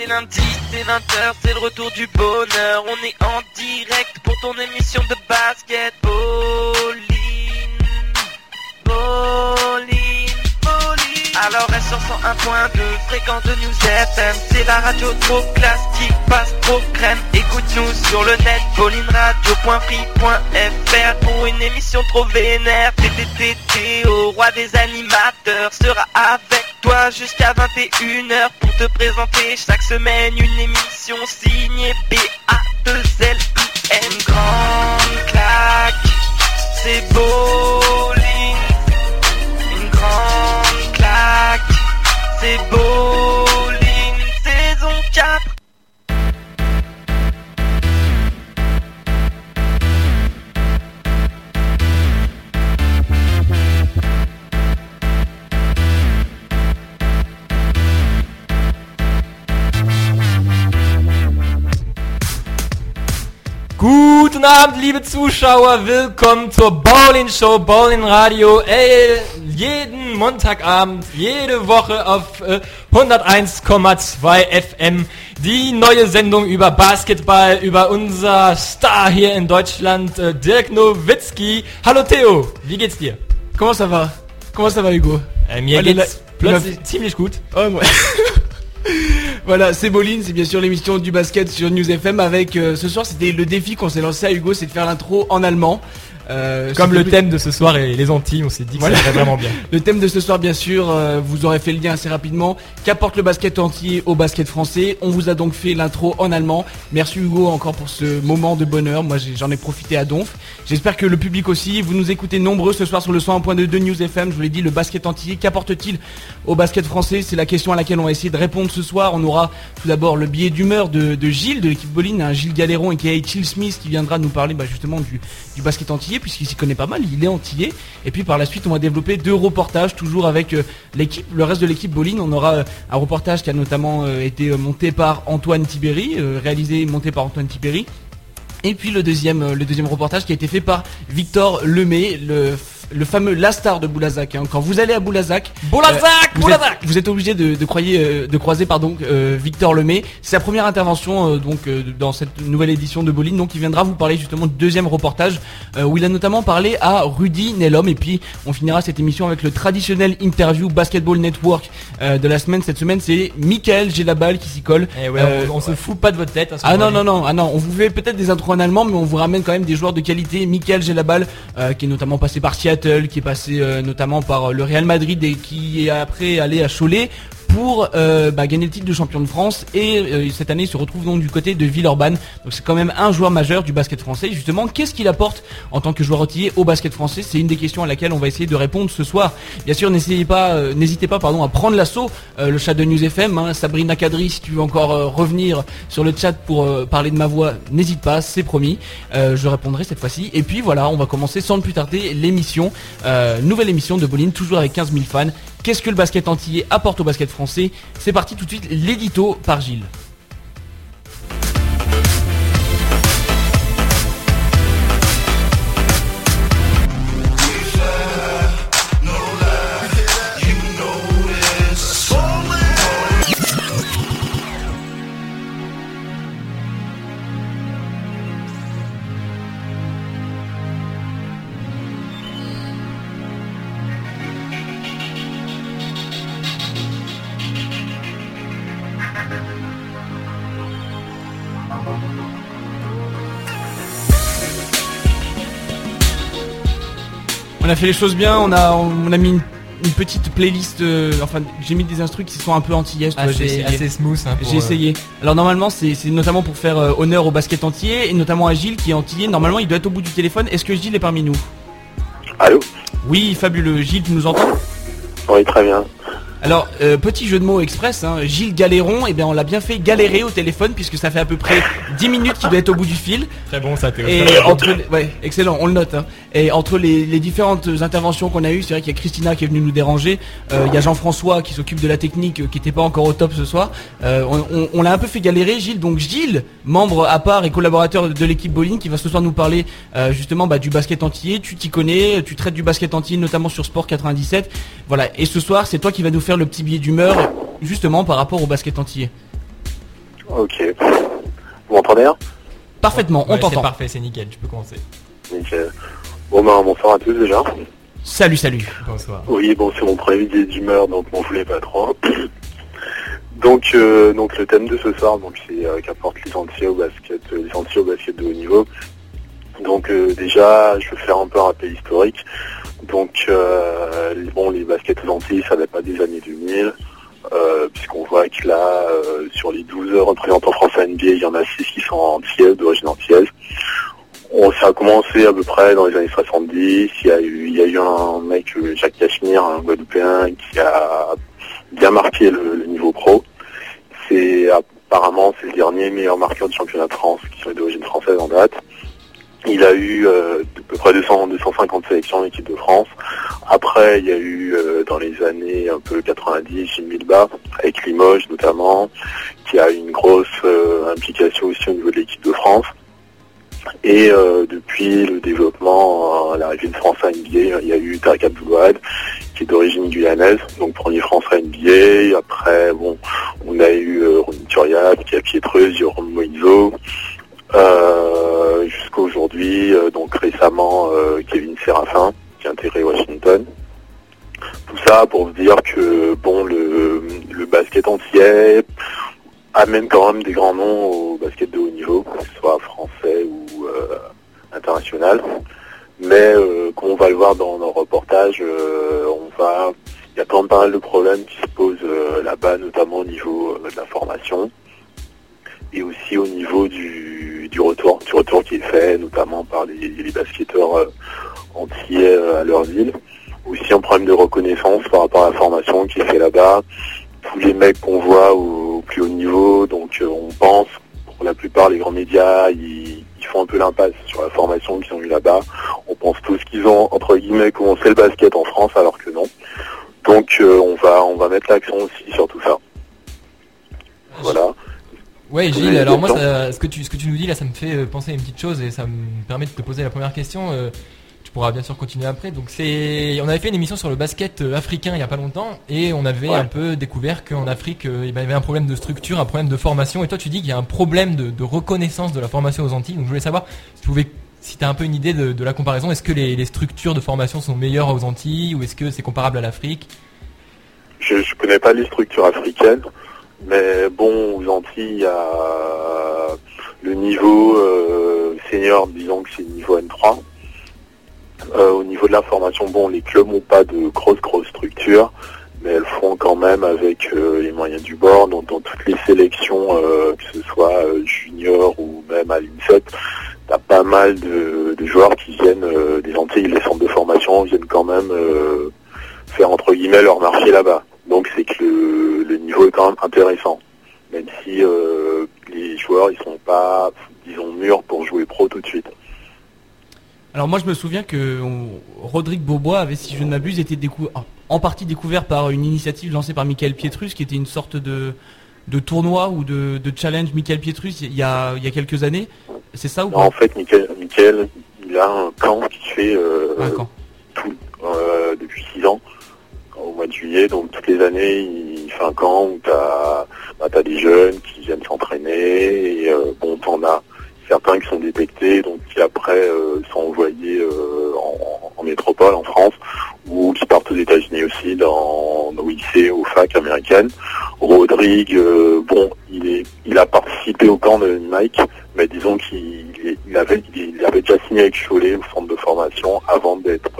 c'est lundi, c'est 20h, c'est le retour du bonheur. On est en direct pour ton émission de basket. Bowling, bowling, bowling. Alors reste sur 101.2, fréquence de News FM. C'est la radio trop classe qui passe trop crème. Écoute-nous sur le net, bowlingradio.free.fr pour une émission trop vénère. TTTT au roi des animateurs sera avec toi jusqu'à 21h pour te présenter. Chaque semaine une émission signée B-A-2-L-I-N Grande claque, c'est bowling Une grande claque, c'est bowling Guten Abend, liebe Zuschauer, willkommen zur Bowling Show, Bowling Radio, ey, jeden Montagabend, jede Woche auf äh, 101,2 FM, die neue Sendung über Basketball, über unser Star hier in Deutschland, äh, Dirk Nowitzki. Hallo Theo, wie geht's dir? Comment ça va Comment ça va Hugo Äh, mir Allez, geht's plötzlich ziemlich gut. Oh. Voilà, c'est Bolin, c'est bien sûr l'émission du basket sur News FM avec euh, ce soir c'était le défi qu'on s'est lancé à Hugo, c'est de faire l'intro en allemand. Euh, Comme le plus- thème de ce soir est les Antilles, on s'est dit que Voilà. ça irait vraiment bien. Le thème de ce soir, bien sûr, euh, vous aurez fait le lien assez rapidement. Qu'apporte le basket entier au basket français? On vous a donc fait l'intro en allemand. Merci Hugo encore pour ce moment de bonheur. Moi, j'en ai profité à donf. J'espère que le public aussi. Vous nous écoutez nombreux ce soir sur le 101.2 de News FM. Je vous l'ai dit, le basket entier, qu'apporte-t-il au basket français? C'est la question à laquelle on va essayer de répondre ce soir. On aura tout d'abord le billet d'humeur de, de Gilles, de l'équipe Boline, un Gilles Galéron et qui est Chill Smith qui viendra nous parler bah, justement du, du basket antillais puisqu'il s'y connaît pas mal, il est antillais. Et puis par la suite, on va développer deux reportages toujours avec euh, l'équipe, le reste de l'équipe Boline. On aura euh, un reportage qui a notamment euh, été monté par Antoine Tibéry, réalisé monté par Antoine Tibéry. Et puis le deuxième, le deuxième reportage qui a été fait par Victor Lemay, le, le fameux la star de Boulazac. hein. Quand vous allez à Boulazac, Boulazac, euh, vous, Boulazac êtes, vous êtes obligé de, de, croyer, euh, de croiser pardon, euh, Victor Lemay. C'est sa première intervention euh, donc euh, dans cette nouvelle édition de Boline. Donc il viendra vous parler justement du deuxième reportage euh, où il a notamment parlé à Rudy Nelom. Et puis on finira cette émission avec le traditionnel interview Basketball Network euh, de la semaine. Cette semaine c'est Michael Gelabal qui s'y colle. Eh ouais, Euh, on, on se fout pas de votre tête. hein, ah non non non ah non on vous fait peut-être des intros en allemand mais on vous ramène quand même des joueurs de qualité Michael Gelabal euh, qui est notamment passé par Seattle qui est passé euh, notamment par euh, le Real Madrid et qui est après allé à Cholet pour euh, bah, gagner le titre de champion de France et euh, cette année il se retrouve donc du côté de Villeurbanne. Donc c'est quand même un joueur majeur du basket français. Justement qu'est-ce qu'il apporte en tant que joueur outillé au basket français? C'est une des questions à laquelle on va essayer de répondre ce soir. Bien sûr n'essayez pas euh, n'hésitez pas pardon à prendre l'assaut euh, le chat de News FM hein, Sabrina Kadri si tu veux encore euh, revenir sur le chat pour euh, parler de ma voix n'hésite pas c'est promis. Je répondrai cette fois-ci. Et puis voilà on va commencer sans plus tarder l'émission nouvelle émission de Boline toujours avec 15 000 fans Qu'est-ce que le basket antillais apporte au basket français? C'est parti tout de suite, l'édito par Gilles. On a fait les choses bien, on a, on a mis une, une petite playlist, euh, enfin j'ai mis des instrus qui sont un peu antillaises, Assez, essayé. assez smooth. hein, J'ai euh, essayé. Alors normalement c'est c'est notamment pour faire euh, honneur au basket entier et notamment à Gilles qui est antillais. Normalement il doit être au bout du téléphone. Est-ce que Gilles est parmi nous? Allô? Oui, fabuleux. Gilles, tu nous entends? Oui, très bien. Alors, euh, petit jeu de mots express, hein, Gilles Galéron, eh bien on l'a bien fait galérer au téléphone puisque ça fait à peu près 10 minutes qu'il doit être au bout du fil. Très bon ça, Théo. Et entre ouais, excellent, on le note. hein. Et entre les, les différentes interventions qu'on a eues, c'est vrai qu'il y a Christina qui est venue nous déranger, euh, il y a Jean-François qui s'occupe de la technique, euh, qui n'était pas encore au top ce soir. Euh, on on- on l'a un peu fait galérer, Gilles. Donc Gilles, membre à part et collaborateur de l'équipe bowling, qui va ce soir nous parler justement bah, du basket entier. Tu t'y connais, tu traites du basket entier, notamment sur Sport 97. Voilà. Et ce soir, c'est toi qui vas nous faire le petit billet d'humeur, justement par rapport au basket entier. Ok. Vous m'entendez hein? Parfaitement, on Ouais, C'est t'entend. parfait, c'est nickel, tu peux commencer. Nickel. Bon ben bonsoir à tous déjà. Salut, salut. Bonsoir. Oui bon c'est mon premier billet d'humeur donc m'en voulez pas trop. donc euh, donc le thème de ce soir donc c'est euh, qu'apporte les Antillais au basket euh, les Antillais au basket de haut niveau. Donc euh, déjà je vais faire un peu un rappel historique. Donc euh, bon les baskets aux Antilles ça date pas des années 2000. Euh, puisqu'on voit que là, euh, sur les 12 représentants français NBA, il y en a 6 qui sont antillais, d'origine antillaise. On, ça a commencé à peu près dans les années 70. Il y a eu, il y a eu un mec, euh, Jacques Cachemire, un Guadeloupéen, qui a bien marqué le, le niveau pro. C'est apparemment c'est le dernier meilleur marqueur du championnat de France qui est d'origine française en date. Il a eu euh, à peu près 200, 250 sélections en équipe de France. Après, il y a eu euh, dans les années un peu 90 Gilles Milba, avec Limoges notamment, qui a une grosse euh, implication aussi au niveau de l'équipe de France. Et depuis le développement, l'arrivée de France à NBA, il y a eu Tarek Abdoulouad, qui est d'origine guyanaise, donc premier français à NBA. Après, bon, on a eu Ronny Turiaf, qui a Pietreuse, Jérôme Moïse, euh, jusqu'à aujourd'hui, euh, donc récemment euh, Kevin Séraphin, qui a intégré Washington. Tout ça pour vous dire que bon le, basket entier amène quand même des grands noms au basket de haut niveau, que ce soit français ou international. Mais comme on va le voir dans nos reportages, on va il y a quand même pas mal de problèmes qui se posent là-bas, notamment au niveau de la formation et aussi au niveau du, du retour, du retour qui est fait, notamment par les, basketteurs euh, antillais euh, à leur ville. Aussi un problème de reconnaissance par rapport à la formation qui est fait là-bas. Tous les mecs qu'on voit au, plus haut niveau, donc euh, on pense, pour la plupart les grands médias, ils, font un peu l'impasse sur la formation qu'ils ont eu là-bas. On pense tous qu'ils ont, entre guillemets, commencé le basket en France, alors que non. Donc on va on va mettre l'accent aussi sur tout ça. Voilà. Ouais, Gilles, Oui, alors moi, ça- ce, que tu, ce que tu nous dis là, ça me fait euh, penser à une petite chose et ça me permet de te poser la première question. euh, tu pourras bien sûr continuer après. Donc c'est, on avait fait une émission sur le basket euh, africain il y a pas longtemps et on avait Ouais. un peu découvert qu'en Afrique, euh, il y avait un problème de structure, un problème de formation. Et toi, tu dis qu'il y a un problème de, de reconnaissance de la formation aux Antilles. Donc je voulais savoir si tu pouvais, si t'as un peu une idée de, de la comparaison. Est-ce que les, les structures de formation sont meilleures aux Antilles ou est-ce que c'est comparable à l'Afrique? Je ne connais pas les structures africaines, mais bon, aux Antilles, il y a le niveau euh, senior, disons que c'est niveau N3. Euh, au niveau de la formation, bon, les clubs n'ont pas de grosses, grosses structures, mais elles font quand même avec euh, les moyens du bord. Donc, dans toutes les sélections, euh, que ce soit euh, junior ou même à l'INSEP, t'as pas mal de, de joueurs qui viennent euh, des Antilles, les centres de formation viennent quand même euh, faire entre guillemets leur marché là-bas. Donc c'est que le, le niveau est quand même intéressant, même si euh, les joueurs ils sont pas, disons, mûrs pour jouer pro tout de suite. Alors moi je me souviens que on- Rodrigue Beaubois avait, si je ne m'abuse, été décou- en- partie découvert par une initiative lancée par Michael Pietrus, qui était une sorte de, de tournoi ou de, de challenge Michael Pietrus il y a, il y a quelques années. C'est ça ou Non, pas en fait, Michael, Michael, il a un camp qui fait euh, Un camp. tout euh, depuis six ans au mois de juillet. Donc toutes les années, il fait un camp où t'as bah, t'as des jeunes qui viennent s'entraîner et euh, bon, t'en as certains qui sont détectés, donc qui après euh, sont envoyés euh, en, métropole, en France, ou qui partent aux États-Unis aussi, dans au lycée, aux facs américaines. Rodrigue, euh, bon, il est, il a participé au camp de Mike, mais disons qu'il avait, il avait déjà signé avec Cholet au centre de formation avant d'être,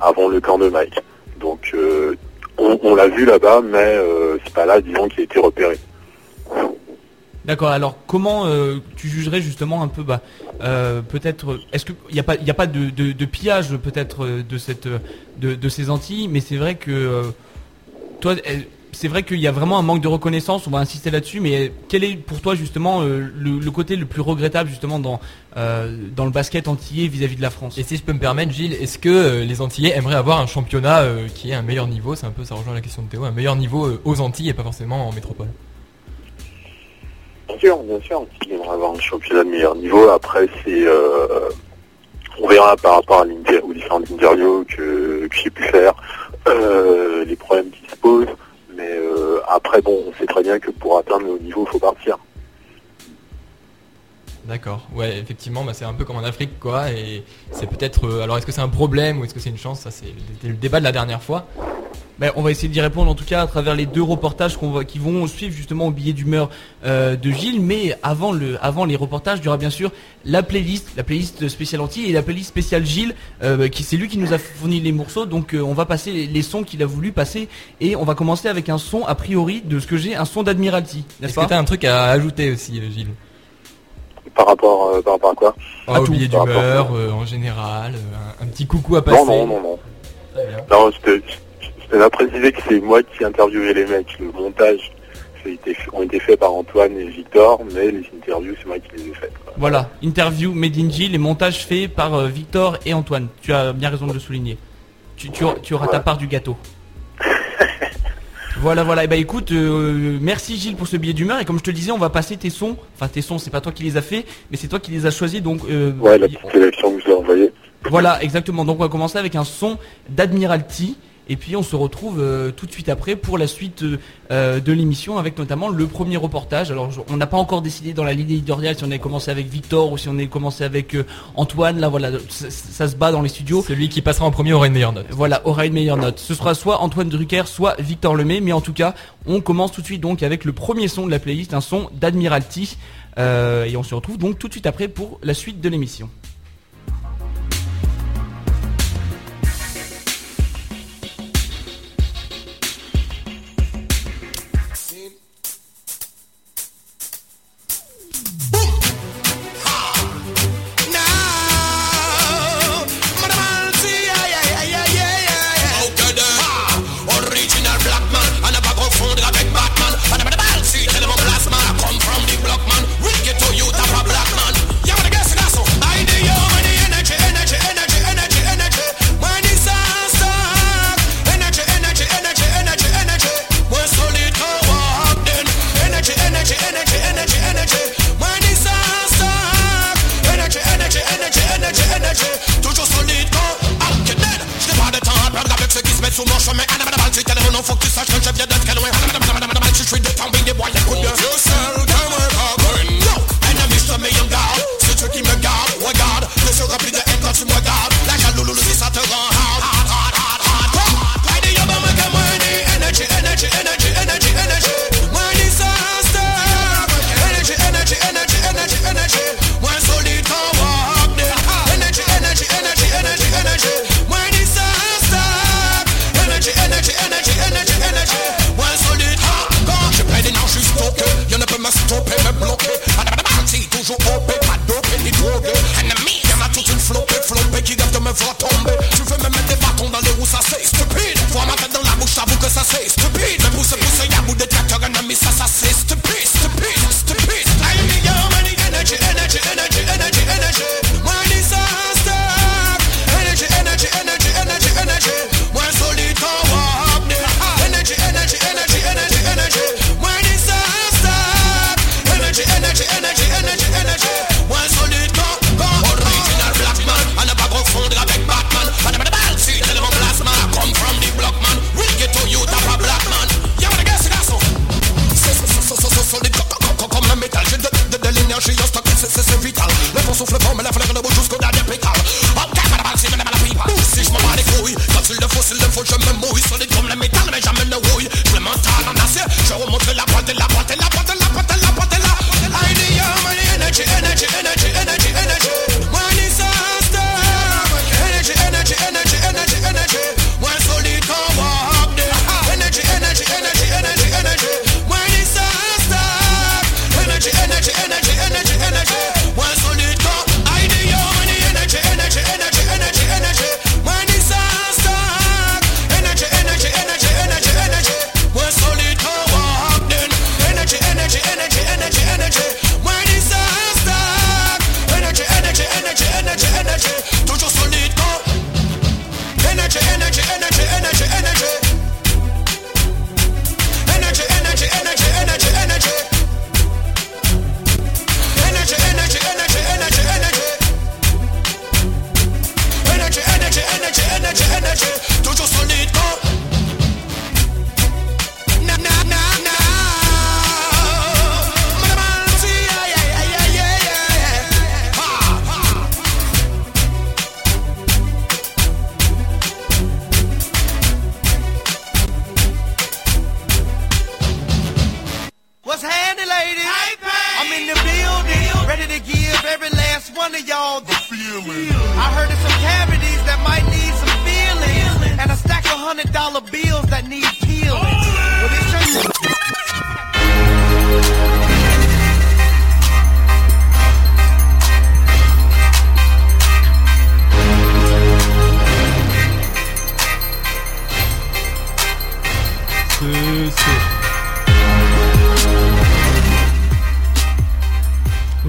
avant le camp de Mike. Donc, euh, on, l'a vu là-bas, mais euh, c'est pas là, disons, qu'il a été repéré. D'accord. Alors comment euh, tu jugerais justement un peu, bah, peut-être, est-ce qu'il n'y a pas, a pas de, de, pillage peut-être de de, de ces Antilles, mais c'est vrai que toi, c'est vrai qu'il y a vraiment un manque de reconnaissance. On va insister là-dessus, mais quel est pour toi justement euh, le, le côté le plus regrettable justement dans euh, dans le basket antillais vis-à-vis de la France? Et si je peux me permettre, Gilles, est-ce que euh, les Antillais aimeraient avoir un championnat euh, qui ait un meilleur niveau? C'est un peu, ça rejoint la question de Théo, un meilleur niveau euh, aux Antilles et pas forcément en métropole. Bien sûr, bien sûr. Il aimerait avoir un championnat de meilleur niveau. Après, c'est, euh, on verra par rapport à l'inter- aux différentes interviews que, que j'ai pu faire, euh, les problèmes qui se posent. Mais euh, après, bon, on sait très bien que pour atteindre le haut niveau, il faut partir. D'accord. Ouais, effectivement, bah, c'est un peu comme en Afrique, quoi. Et c'est peut-être. euh, alors, est-ce que c'est un problème ou est-ce que c'est une chance? Ça, c'est le, le débat de la dernière fois. Ben, on va essayer d'y répondre en tout cas à travers les deux reportages qu'on va, qui vont suivre justement au billet d'humeur euh, de Gilles. Mais avant, le, avant les reportages, il y aura bien sûr la playlist, la playlist spéciale anti et la playlist spéciale Gilles. euh, qui c'est lui qui nous a fourni les morceaux. Donc euh, on va passer les, les sons qu'il a voulu passer et on va commencer avec un son a priori de ce que j'ai, un son d'Admiralty, n'est-ce Est-ce que pas? t'as un truc à ajouter aussi, euh, Gilles? Par rapport, euh, par rapport à quoi Ah, Au tout, billet par d'humeur, euh, en général, euh, un, un petit coucou à passer. Non, non, non, non. Non, c'était c'était à préciser que c'est moi qui interviewais les mecs. Le montage ça a été, ont été faits par Antoine et Victor, mais les interviews, c'est moi qui les ai faites. quoi. Voilà, interview made in Gilles et montage fait par euh, Victor et Antoine. Tu as bien raison de le souligner. Tu, tu, auras- tu auras ta part du gâteau. voilà, voilà. Et bah écoute, euh, merci Gilles pour ce billet d'humeur. Et comme je te le disais, on va passer tes sons. Enfin, tes sons, c'est pas toi qui les as fait, mais c'est toi qui les as choisis. Donc, euh, Ouais, la petite sélection que je vous ai envoyée. voilà, exactement. Donc on va commencer avec un son d'Admiralty. Et puis on se retrouve euh, tout de suite après pour la suite euh, euh, de l'émission avec notamment le premier reportage. Alors on n'a pas encore décidé dans la ligne éditoriale si on avait commencé avec Victor ou si on avait commencé avec euh, Antoine. Là voilà, ça, ça se bat dans les studios. Celui qui passera en premier aura une meilleure note. Voilà, aura une meilleure note. Ce sera soit Antoine Drucker, soit Victor Lemay. Mais en tout cas, on commence tout de suite donc avec le premier son de la playlist, un son d'Admiralty. Et on se retrouve donc tout de suite après pour la suite de l'émission.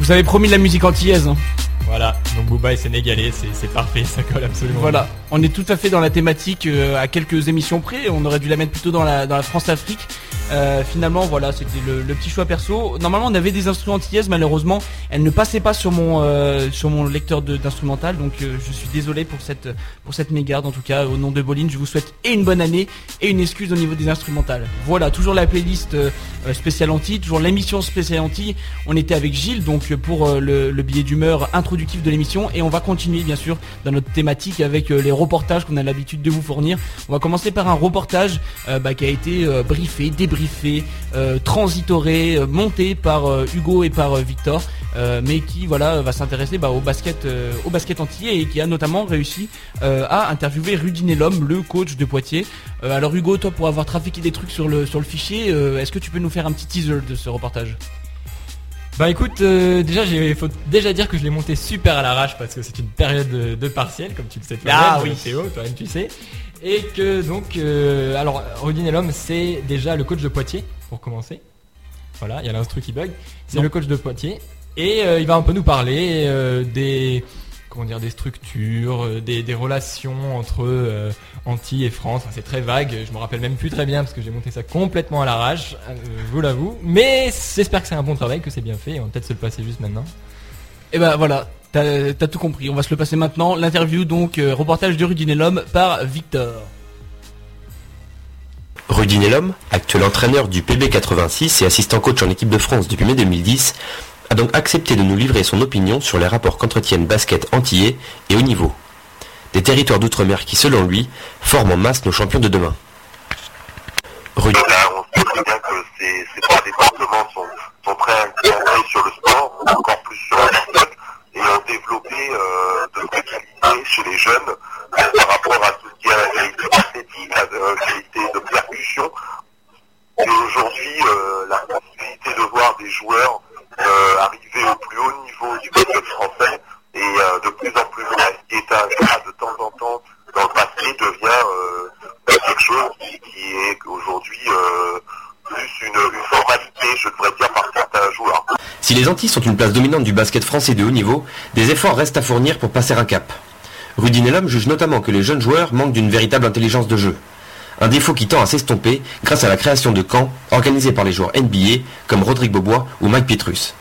Vous avez promis de la musique antillaise. hein. Voilà, donc Booba est sénégalais, c'est c'est parfait, ça colle absolument. Voilà, on est tout à fait dans la thématique euh, à quelques émissions près. On aurait dû la mettre plutôt dans la, dans la France-Afrique. Euh, finalement, voilà, c'était le, le petit choix perso. Normalement, on avait des instruments antillaises, malheureusement, elles ne passaient pas sur mon euh, sur mon lecteur d'instrumental. Donc, euh, je suis désolé pour cette pour cette mégarde. En tout cas, au nom de Bolin, je vous souhaite et une bonne année et une excuse au niveau des instrumentales. Voilà, toujours la playlist euh, spéciale anti, toujours l'émission spéciale anti. On était avec Gilles, donc pour le, le billet d'humeur introductif de l'émission, et on va continuer bien sûr dans notre thématique avec les reportages qu'on a l'habitude de vous fournir. On va commencer par un reportage bah, qui a été briefé, débriefé, transitoré, monté par Hugo et par Victor, euh, mais qui voilà va s'intéresser bah, au basket, euh, au basket entier et qui a notamment réussi euh, à interviewer Rudy Nellum, le coach de Poitiers. Euh, alors Hugo, toi pour avoir trafiqué des trucs sur le sur le fichier, est-ce que tu peux nous faire un petit teaser de ce reportage? Bah écoute, euh, déjà il faut déjà dire que je l'ai monté super à l'arrache parce que c'est une période de, de partiel, comme tu le sais toi-même, Ah oui. Théo, toi-même tu sais. Et que donc, euh, alors Rudy Nellum c'est déjà le coach de Poitiers, pour commencer. Voilà, il y a l'instru qui bug. C'est le coach de Poitiers. Et euh, il va un peu nous parler euh, des comment dire des structures, euh, des, des relations entre euh, Antilles et France. Enfin, c'est très vague. Je me rappelle même plus très bien parce que j'ai monté ça complètement à l'arrache. euh, je vous l'avoue. Mais j'espère que c'est un bon travail, que c'est bien fait. On va peut-être se le passer juste maintenant. Et ben voilà, t'as t'as tout compris. On va se le passer maintenant. L'interview donc euh, reportage de Rudy Nellum par Victor. Rudy Nellum, actuel entraîneur du PB86 et assistant coach en équipe de France depuis mai 2010, a donc accepté de nous livrer son opinion sur les rapports qu'entretiennent basket antillais et haut niveau. Des territoires d'outre-mer qui, selon lui, forment en masse nos champions de demain. Là, on sait très bien que ces, trois départements sont, sont très inclinés sur le sport, encore plus sur le basket, et ont développé euh, de vraies qualités chez les jeunes euh, par rapport à tout ce qui est la qualité la euh, qualité de percussion. Et aujourd'hui, la possibilité de voir des joueurs arriver au plus haut niveau du basket français et euh, de plus en plus vrai, ce qui de temps en temps dans le passé devient euh, quelque chose qui, est aujourd'hui euh, plus une, une formalité, je devrais dire, par certains joueurs. Si les Antilles sont une place dominante du basket français de haut niveau, des efforts restent à fournir pour passer un cap. Rudy Nellum juge notamment que les jeunes joueurs manquent d'une véritable intelligence de jeu. Un défaut qui tend à s'estomper grâce à la création de camps organisés par les joueurs NBA comme Rodrigue Bobois ou Mike Pietrus.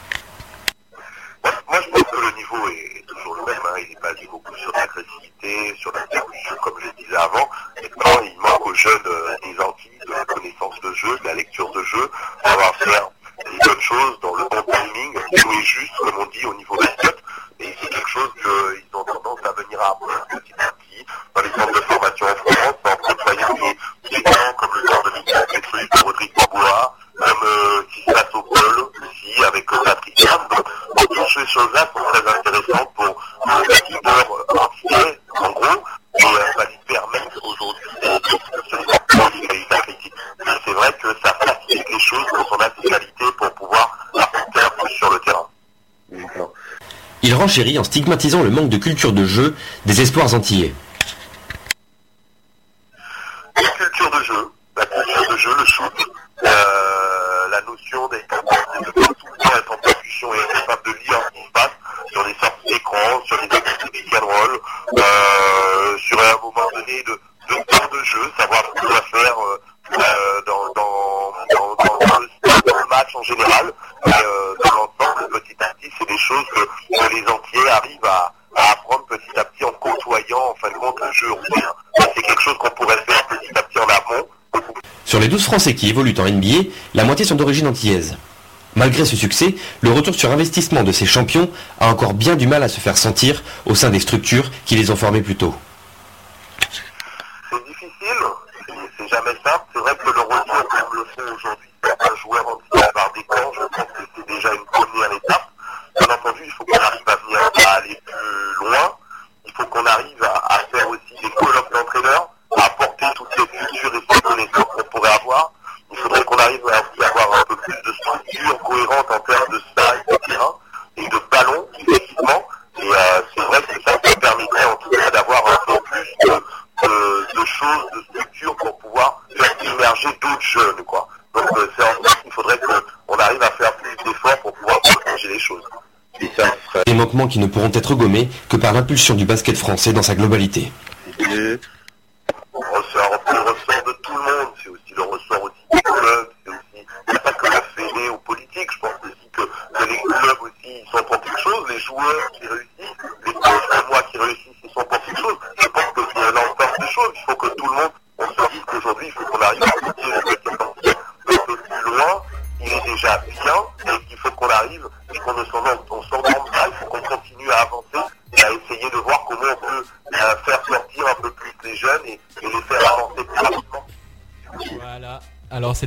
Moi, moi, je pense que le niveau est, est toujours le même. Hein. Il est basé beaucoup sur l'agressivité, sur la percussion, comme je le disais avant. Maintenant, il manque aux jeunes euh, des Antilles de la connaissance de jeu, de la lecture de jeu, savoir faire les bonnes choses dans le bon timing, jouer juste, comme on dit, au niveau basket. Et c'est quelque chose qu'ils ont tendance à venir à apprendre petit à petit dans les centres de formation en France, en côtoyant des, des gens comme le genre de Michael Petrus, de Rodrigue Bobois, même euh, qui se passe au Pôle aussi, avec euh, Patrick Ham. Donc, toutes ces choses-là sont très intéressantes pour euh, les leaders entiers, en gros, et euh, ça lui permet aujourd'hui de de se sortir des qualités athlétiques. Mais c'est vrai que ça facilite les choses quand on a ces qualités pour pouvoir apporter un peu sur le terrain. Il en stigmatisant le manque de culture de jeu des espoirs antillais. La culture de jeu, la culture de jeu, le shoot, euh, la notion d'être capable de faire tout le temps être en percussion et être capable de lire ce qui se passe sur les sorties d'écran, sur les activités pick and roll, euh, sur un moment donné de, de temps de jeu, savoir ce qu'on doit faire euh, euh, dans, dans, dans, dans, dans le, dans le match en général, et euh, dans l'ensemble, petit à petit, c'est des choses que, que les entiers arrivent à, à apprendre petit à petit en côtoyant en fin de compte le jeu européen. Et C'est quelque chose qu'on pourrait faire petit à petit en amont, beaucoup Sur les 12 Français qui évoluent en NBA, la moitié sont d'origine antillaise. Malgré ce succès, le retour sur investissement de ces champions a encore bien du mal à se faire sentir au sein des structures qui les ont formés plus tôt. C'est difficile, c'est- c'est jamais simple. C'est vrai que le retour comme le font aujourd'hui certains joueurs en par des camps, je pense que c'est déjà une première étape. Bien entendu, il cohérente en termes de taille de terrain et de ballon, effectivement. Et euh, c'est vrai que ça, ça permettrait en tout cas d'avoir un peu plus de, de- de choses, de structures pour pouvoir faire émerger d'autres jeunes, quoi. Donc euh, c'est en ça qu'il faudrait qu'on arrive à faire plus d'efforts pour pouvoir changer les choses. Et ça ferait des manquements qui ne pourront être gommés que par l'impulsion du basket français dans sa globalité.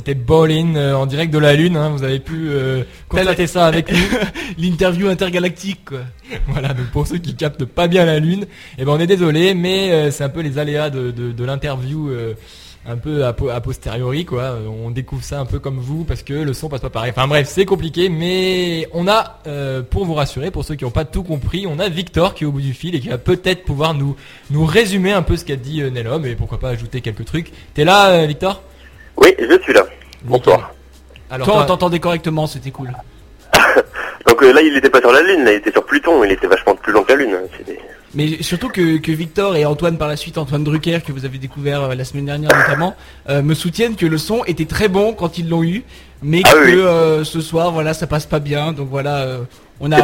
C'était Ballin euh, en direct de la Lune, hein, vous avez pu euh, constater ça avec nous. L'interview intergalactique, quoi. voilà, donc pour ceux qui captent pas bien la Lune, eh ben on est désolé, mais euh, c'est un peu les aléas de, de, de l'interview euh, un peu a, po- a posteriori quoi. On découvre ça un peu comme vous parce que le son passe pas pareil. Enfin bref, c'est compliqué, mais on a, euh, pour vous rassurer, pour ceux qui n'ont pas tout compris, on a Victor qui est au bout du fil et qui va peut-être pouvoir nous nous résumer un peu ce qu'a dit euh, Nelom et pourquoi pas ajouter quelques trucs. T'es là, euh, Victor? Oui, je suis là. Bonsoir. Alors Toi, on t'entendait correctement, c'était cool. Donc euh, là, il n'était pas sur la Lune, là, il était sur Pluton, il était vachement plus long que la Lune. hein. C'était- Mais surtout que, que Victor et Antoine par la suite, Antoine Drucker, que vous avez découvert euh, la semaine dernière notamment, euh, me soutiennent que le son était très bon quand ils l'ont eu, mais Ah que oui. euh, ce soir, voilà, ça passe pas bien. Donc voilà, euh, on a,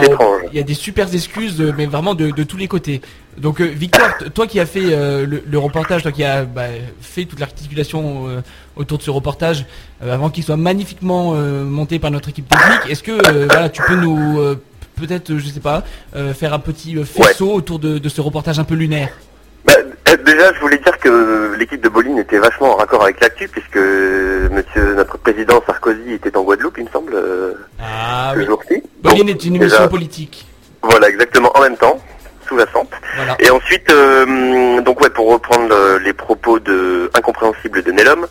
il y a des super excuses, mais vraiment de, de tous les côtés. Donc Victor, toi qui as fait le, le reportage, toi qui as bah, fait toute l'articulation autour de ce reportage, avant qu'il soit magnifiquement monté par notre équipe technique, est-ce que voilà, tu peux nous peut-être, je sais pas, euh, faire un petit euh, faisceau autour de, de ce reportage un peu lunaire Bah, euh, déjà, je voulais dire que l'équipe de Bolin était vachement en raccord avec l'actu, puisque monsieur, notre président Sarkozy était en Guadeloupe, il me semble, euh, Ah ce oui. jour-ci. Bolin est une déjà, émission politique. Voilà, exactement, en même temps, sous-jacente. Voilà. Et ensuite, euh, donc ouais, pour reprendre euh, les propos de incompréhensibles de Nelom,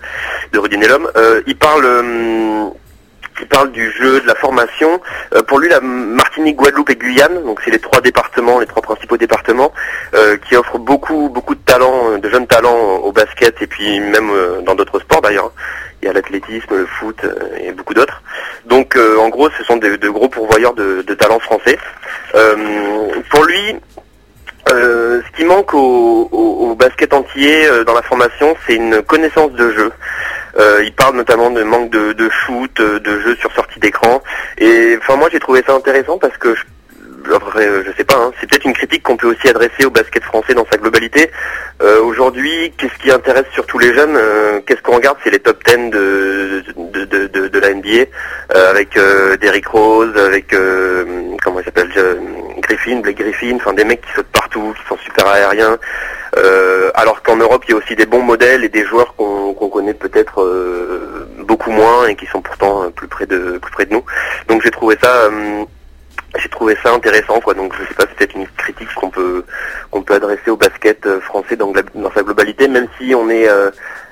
de Rudy Nelom, euh, il parle, il parle du jeu, de la formation. Euh, pour lui, la Martinique, Guadeloupe et Guyane, donc c'est les trois départements, les trois principaux départements, euh, qui offrent beaucoup, beaucoup de talents, euh, de jeunes talents au basket et puis même euh, dans d'autres sports d'ailleurs. Il y a l'athlétisme, le foot euh, et beaucoup d'autres. Donc en gros, ce sont de, de gros pourvoyeurs de, de talents français. Pour lui, euh, ce qui manque au, au- au basket entier euh, dans la formation, c'est une connaissance de jeu. Euh, il parle notamment de manque de, de shoot, euh, de jeu sur sortie d'écran. Et enfin moi j'ai trouvé ça intéressant parce que je, euh, je sais pas, hein, c'est peut-être une critique qu'on peut aussi adresser au basket français dans sa globalité. Euh, Aujourd'hui, qu'est-ce qui intéresse surtout les jeunes euh, Qu'est-ce qu'on regarde? C'est les top 10 de, de, de, de, de la NBA euh, avec euh, Derrick Rose, avec comment il s'appelle Griffin, Blake Griffin, enfin des mecs qui sautent partout, qui sont super aériens. Euh, alors qu'en Europe, il y a aussi des bons modèles et des joueurs qu'on connaît peut-être euh, beaucoup moins et qui sont pourtant euh, plus près de plus près de nous. Donc j'ai trouvé ça j'ai trouvé ça intéressant quoi. Donc je sais pas, c'est peut-être une critique qu'on peut qu'on peut adresser au basket français dans, dans sa globalité, même si on est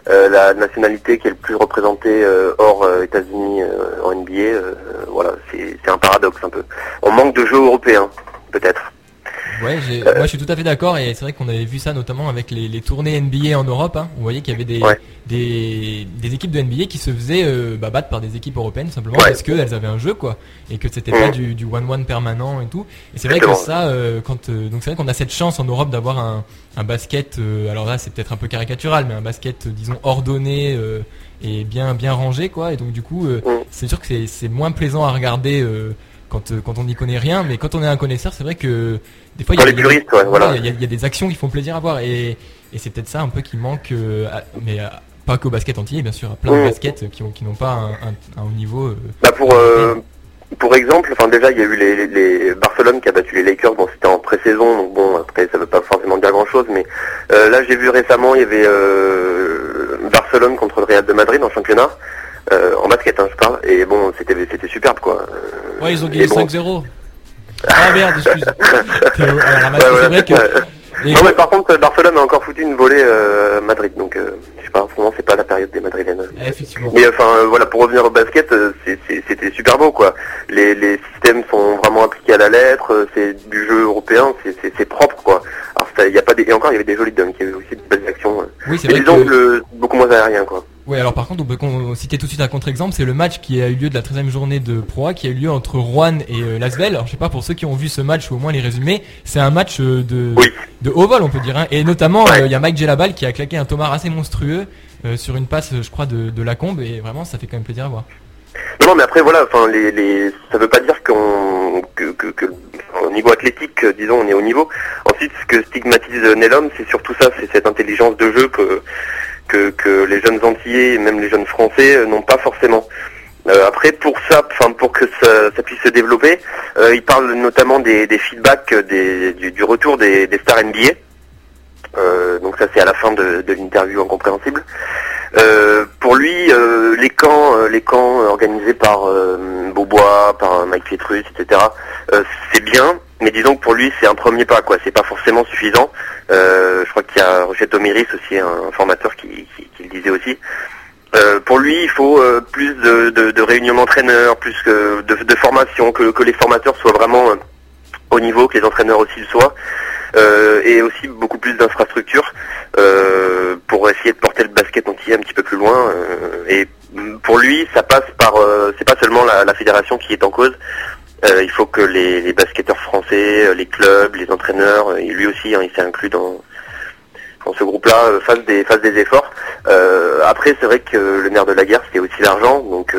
la nationalité qui est le plus représentée hors États-Unis en NBA. voilà, c'est un paradoxe un peu. On manque de jeux européens, peut-être. Ouais, j'ai- moi je suis tout à fait d'accord et c'est vrai qu'on avait vu ça notamment avec les, les tournées NBA en Europe. Hein. On voyait qu'il y avait des, Ouais. des, des équipes de NBA qui se faisaient euh, bah, battre par des équipes européennes simplement Ouais. parce qu'elles avaient un jeu quoi et que c'était pas du du one one permanent et tout. Et c'est vrai que ça, euh, quand euh, donc c'est vrai qu'on a cette chance en Europe d'avoir un, un basket. euh, alors là c'est peut-être un peu caricatural, mais un basket euh, disons ordonné. euh, et bien bien rangé quoi et donc du coup euh, Mhm. c'est sûr que c'est moins plaisant à regarder euh, quand euh, quand on n'y connaît rien mais quand on est un connaisseur c'est vrai que des fois il y a- il y a- puristes, ouais, voilà. il y, a- il y a des actions qui font plaisir à voir et, et c'est peut-être ça un peu qui manque, euh, à- mais euh, pas qu'au basket entier, bien sûr, à plein de baskets qui ont qui n'ont pas un, un- un haut niveau. Bah pour euh, pour exemple, enfin déjà il y a eu les, Barcelone qui a battu les Lakers, bon c'était en pré-saison, donc bon après ça veut pas forcément dire grand chose, mais euh, là j'ai vu récemment il y avait euh, Barcelone contre le Real de Madrid en championnat, euh, en basket hein, je parle, et bon c'était c'était superbe quoi. Euh, Ouais, ils ont gagné bon. 5-0. Ah merde, excuse. C'est vrai que les Non mais par contre Barcelone a encore foutu une volée euh, à Madrid, donc euh, je sais pas, en ce moment c'est pas la période des madrilènes. Eh, Effectivement. Mais enfin euh, voilà, pour revenir au basket, euh, c'était super beau quoi. Les, les systèmes sont vraiment appliqués à la lettre, c'est du jeu européen, c'est- c'est c'est propre quoi. Alors il y a pas des, et encore il y avait des jolis dunks, il y avait aussi des belles actions. Oui, c'est Mais vrai disons que le- beaucoup moins aérien quoi. Oui, alors par contre, on peut citer tout de suite un contre-exemple, c'est le match qui a eu lieu de la 13e journée de Pro A, qui a eu lieu entre Rouen et euh, Lasvel. Alors je sais pas pour ceux qui ont vu ce match ou au moins les résumés, c'est un match euh, de Oui. de haut vol, on peut dire. hein. Et notamment, Ouais. euh, il y a Mike Gelabal qui a claqué un Thomas assez monstrueux euh, sur une passe, je crois, de, de Lacombe, et vraiment, ça fait quand même plaisir à voir. Non, non, mais après voilà, enfin les, les, ça veut pas dire qu'on que, que, que au niveau athlétique, disons, on est au niveau. Ensuite, ce que stigmatise Nelom, c'est surtout ça, c'est cette intelligence de jeu que que, que les jeunes Antillais et même les jeunes Français euh, n'ont pas forcément. Euh, après, pour ça, enfin pour que ça, puisse se développer, euh, il parle notamment des, des feedbacks euh, des, du, du retour des, des stars NBA. Euh, donc ça, c'est à la fin de, de l'interview incompréhensible. Euh, pour lui, les camps, les camps organisés par Beaubois, par Mike Pietrus, etc. c'est bien, mais disons que pour lui, c'est un premier pas, quoi. C'est pas forcément suffisant. Euh, je crois qu'il y a Roger Tomiris aussi, un formateur, qui, le disait aussi. Euh, pour lui, il faut euh, plus de, réunions d'entraîneurs, plus que de, de formation, que, les formateurs soient vraiment au niveau, que les entraîneurs aussi le soient, et aussi beaucoup plus d'infrastructures pour essayer de porter le basket entier un petit peu plus loin. et pour lui, ça passe par, c'est pas seulement la fédération qui est en cause. Euh, il faut que les, les basketteurs français, euh, les clubs, les entraîneurs, euh, et lui aussi, hein, il s'est inclus dans dans ce groupe-là, fassent des fassent des efforts. Après, c'est vrai que le nerf de la guerre, c'était aussi l'argent. Donc,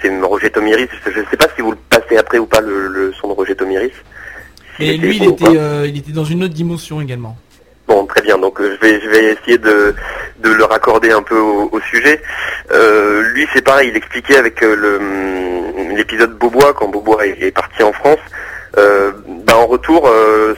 c'est Roger Tomiris. Je ne sais pas si vous le passez après ou pas le, le son de Roger Tomiris. Et lui, il était, euh, il était dans une autre dimension également. Bon, très bien. Donc, je vais je vais essayer de de le raccorder un peu au, sujet. Euh, lui, c'est pareil. Il expliquait avec euh, hum, l'épisode Beaubois quand Beaubois est, parti en France. Euh, bah, en retour,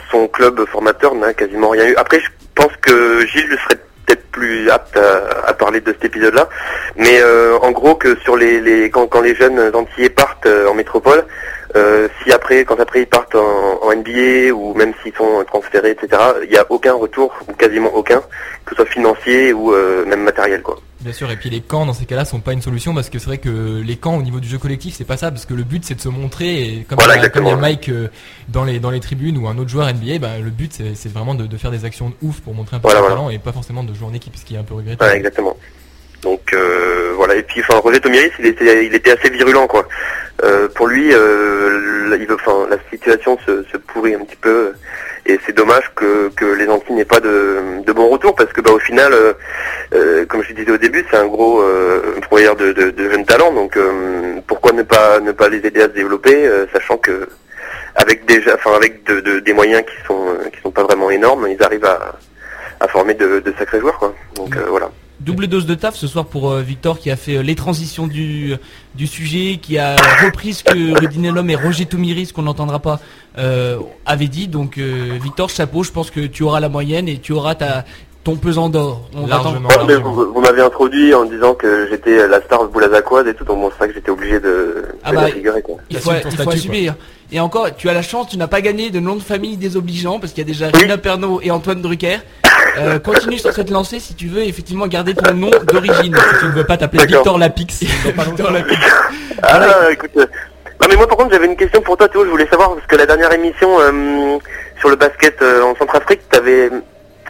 son club formateur n'a quasiment rien eu. Après, je pense que Gilles serait peut-être plus apte à, parler de cet épisode-là. Mais en gros, que sur les, les quand, quand les jeunes antillais partent en métropole, euh, si après, quand après ils partent en, en NBA ou même s'ils sont transférés, etc., il n'y a aucun retour ou quasiment aucun, que ce soit financier ou euh, même matériel, quoi. Bien sûr, et puis les camps dans ces cas-là sont pas une solution parce que c'est vrai que les camps au niveau du jeu collectif c'est pas ça parce que le but c'est de se montrer et comme Voilà, il y a, comme il y a exactement. Mike euh, dans les dans les tribunes ou un autre joueur NBA, bah, le but c'est vraiment de, de faire des actions de ouf pour montrer un peu Voilà, son voilà. talent et pas forcément de jouer en équipe, ce qui est un peu regrettable. Ouais, exactement. Donc euh, voilà. Et puis, enfin, Roger Tomiris, il était, il était assez virulent, quoi. Euh, pour lui, euh, il enfin, la situation se, se pourrit un petit peu, et c'est dommage que, que les Antilles n'aient pas de, de bon retour, parce que, bah, au final, euh, euh, comme je disais au début, c'est un gros euh, pourvoyeur de, de, de jeunes talents. Donc, pourquoi ne pas ne pas les aider à se développer, sachant que avec déjà, enfin, avec de, de- des moyens qui sont qui sont pas vraiment énormes, ils arrivent à, à former de, sacrés joueurs, quoi. Donc voilà. Double dose de taf ce soir pour euh, Victor qui a fait euh, les transitions du, du sujet, qui a repris ce que Rudy Nellum et Roger Tomiris, qu'on n'entendra pas, euh, avaient dit. Donc euh, Victor, chapeau, je pense que tu auras la moyenne et tu auras ta, ton pesant d'or. On va Largement. Ouais, mais vous vous m'avez introduit en disant que j'étais la star boulazacoise et tout, donc bon, c'est vrai que j'étais obligé de, Ah de bah, la figurer, quoi. Il faut, il faut statut, assumer. hein. Et encore, tu as la chance, tu n'as pas gagné de nom de famille désobligeant parce qu'il y a déjà. Rina Pernaud et Antoine Drucker. Euh, continue sur cette lancée si tu veux effectivement garder ton nom d'origine. Si tu ne veux pas t'appeler. Victor Lapix. Victor Lapix. Ah, écoute. euh, Non, mais moi, par contre, j'avais une question pour toi, Théo. Je voulais savoir, parce que la dernière émission euh, sur le basket euh, en Centrafrique, t'avais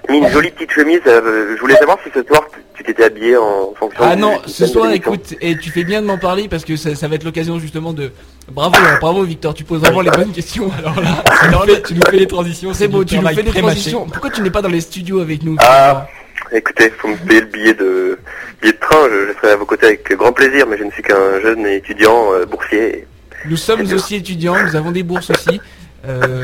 mis une jolie petite chemise. euh, je voulais savoir si ce soir, tu- t'étais habillé en fonction Ah non, du ce soir, écoute, et tu fais bien de m'en parler parce que ça, ça va être l'occasion justement de. Bravo, hein, bravo Victor, tu poses vraiment les bonnes questions. Alors là, Tu nous fais- tu nous fais les transitions. c'est beau, tu nous fais des pré-mâché. transitions. Pourquoi tu n'es pas dans les studios avec nous Ah, écoutez, faut me payer le billet de billet de train. Je, je serai à vos côtés avec grand plaisir, mais je ne suis qu'un jeune étudiant euh, boursier. Nous sommes aussi étudiants, nous avons des bourses aussi. Euh,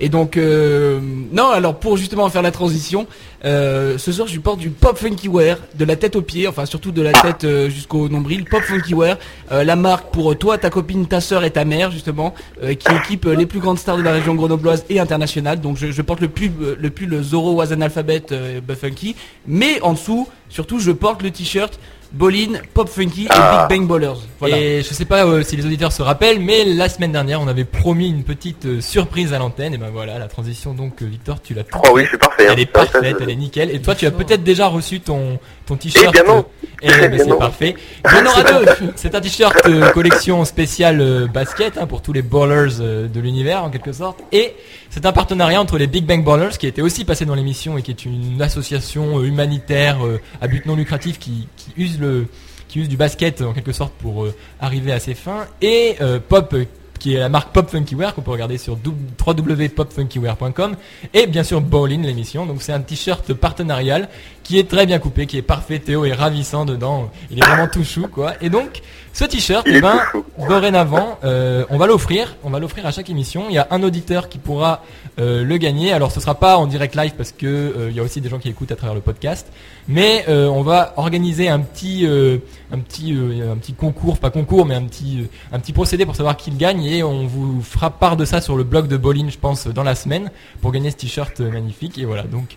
et donc, euh, non, alors pour justement faire la transition, euh, ce soir je porte du pop funky wear, de la tête aux pieds, enfin surtout de la tête jusqu'au nombril, pop funky wear, la marque pour toi, ta copine, ta sœur et ta mère justement, qui équipe les plus grandes stars de la région grenobloise et internationale. Donc je, je porte le pull, le pull Zoro was alphabet Buff Funky, mais en dessous, surtout je porte le t-shirt Bolin, Pop Funky et Ah. Big Bang Ballers. Voilà. Et je sais pas euh, si les auditeurs se rappellent, mais la semaine dernière, on avait promis une petite euh, surprise à l'antenne. Et ben voilà, la transition donc, euh, Victor, tu l'as tout Oh oui, je suis parfait. hein. Elle est parfaite, elle est nickel. Et toi, tu as peut-être déjà reçu ton ton t-shirt. Eh bien non. Bien c'est non. parfait. Il y en aura deux. C'est un t-shirt euh, collection spéciale euh, basket hein, pour tous les ballers euh, de l'univers en quelque sorte. Et c'est un partenariat entre les Big Bang Ballers qui a été aussi passé dans l'émission et qui est une association humanitaire à but non lucratif qui, qui use le qui use du basket en quelque sorte pour arriver à ses fins et Pop qui est la marque Pop Funky Wear qu'on peut regarder sur www.popfunkywear.com et bien sûr Bowling l'émission. Donc c'est un t-shirt partenarial qui est très bien coupé qui est parfait. Théo est ravissant dedans. Il est vraiment tout chou quoi. Et donc ce t-shirt eh ben dorénavant euh, on va l'offrir. On va l'offrir à chaque émission. Il y a un auditeur qui pourra euh, le gagner. Alors ce sera pas en direct live parce que euh, il y a aussi des gens qui écoutent à travers le podcast. Mais euh, on va organiser un petit euh, un petit euh, un petit concours. Pas concours mais un petit euh, un petit procédé pour savoir qui le gagne. Et on vous fera part de ça sur le blog de Bolin je pense dans la semaine pour gagner ce t-shirt magnifique. Et voilà. Donc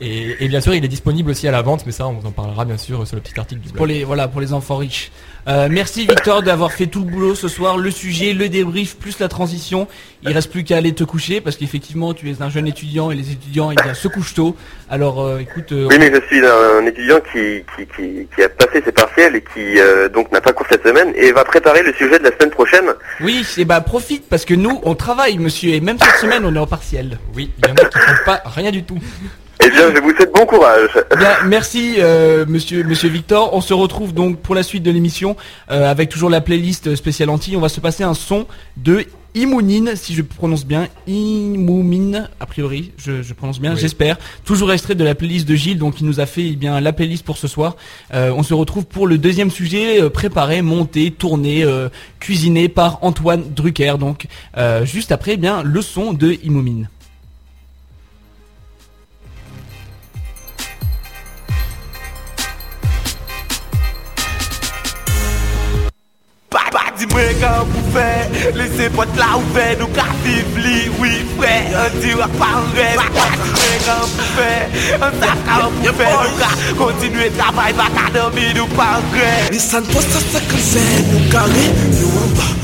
et, et bien sûr il est disponible aussi à la vente mais ça on vous en parlera bien sûr sur le petit article du blog Pour les voilà pour les enfants riches. Euh, merci Victor d'avoir fait tout le boulot ce soir, le sujet, le débrief plus la transition. Il reste plus qu'à aller te coucher parce qu'effectivement tu es un jeune étudiant et les étudiants eh bien se couchent tôt. Alors euh, écoute, euh, Oui, mais je suis un étudiant qui, qui, qui, qui a passé ses partiels et qui euh, donc n'a pas cours cette semaine et va préparer le sujet de la semaine prochaine. oui, et bah profite parce que nous on travaille monsieur et même cette semaine on est en partiel. oui il y en a qui font pas rien du tout Eh bien, je vous souhaite bon courage. Bien, merci euh, monsieur monsieur Victor. On se retrouve donc pour la suite de l'émission euh, avec toujours la playlist spéciale anti. On va se passer un son de Imounine, si je prononce bien, Imoumine, a priori, je, je prononce bien, Oui. j'espère. Toujours extrait de la playlist de Gilles, donc il nous a fait eh bien la playlist pour ce soir. Euh, on se retrouve pour le deuxième sujet, euh, préparé, monté, tourné, euh, cuisiné par Antoine Drucker. Donc euh, juste après, eh bien le son de Imoumine. Pa, pa di mwen kan pou fè Lese pot la ou fè Nou ka viv li, oui fè An di wak pa an ren Pa, pa di mwen kan pou fè An sa kan pou fè Nou ka kontinue travay Bak anan mi nou pa an ren Nisan 350 Nou kare, nou an ba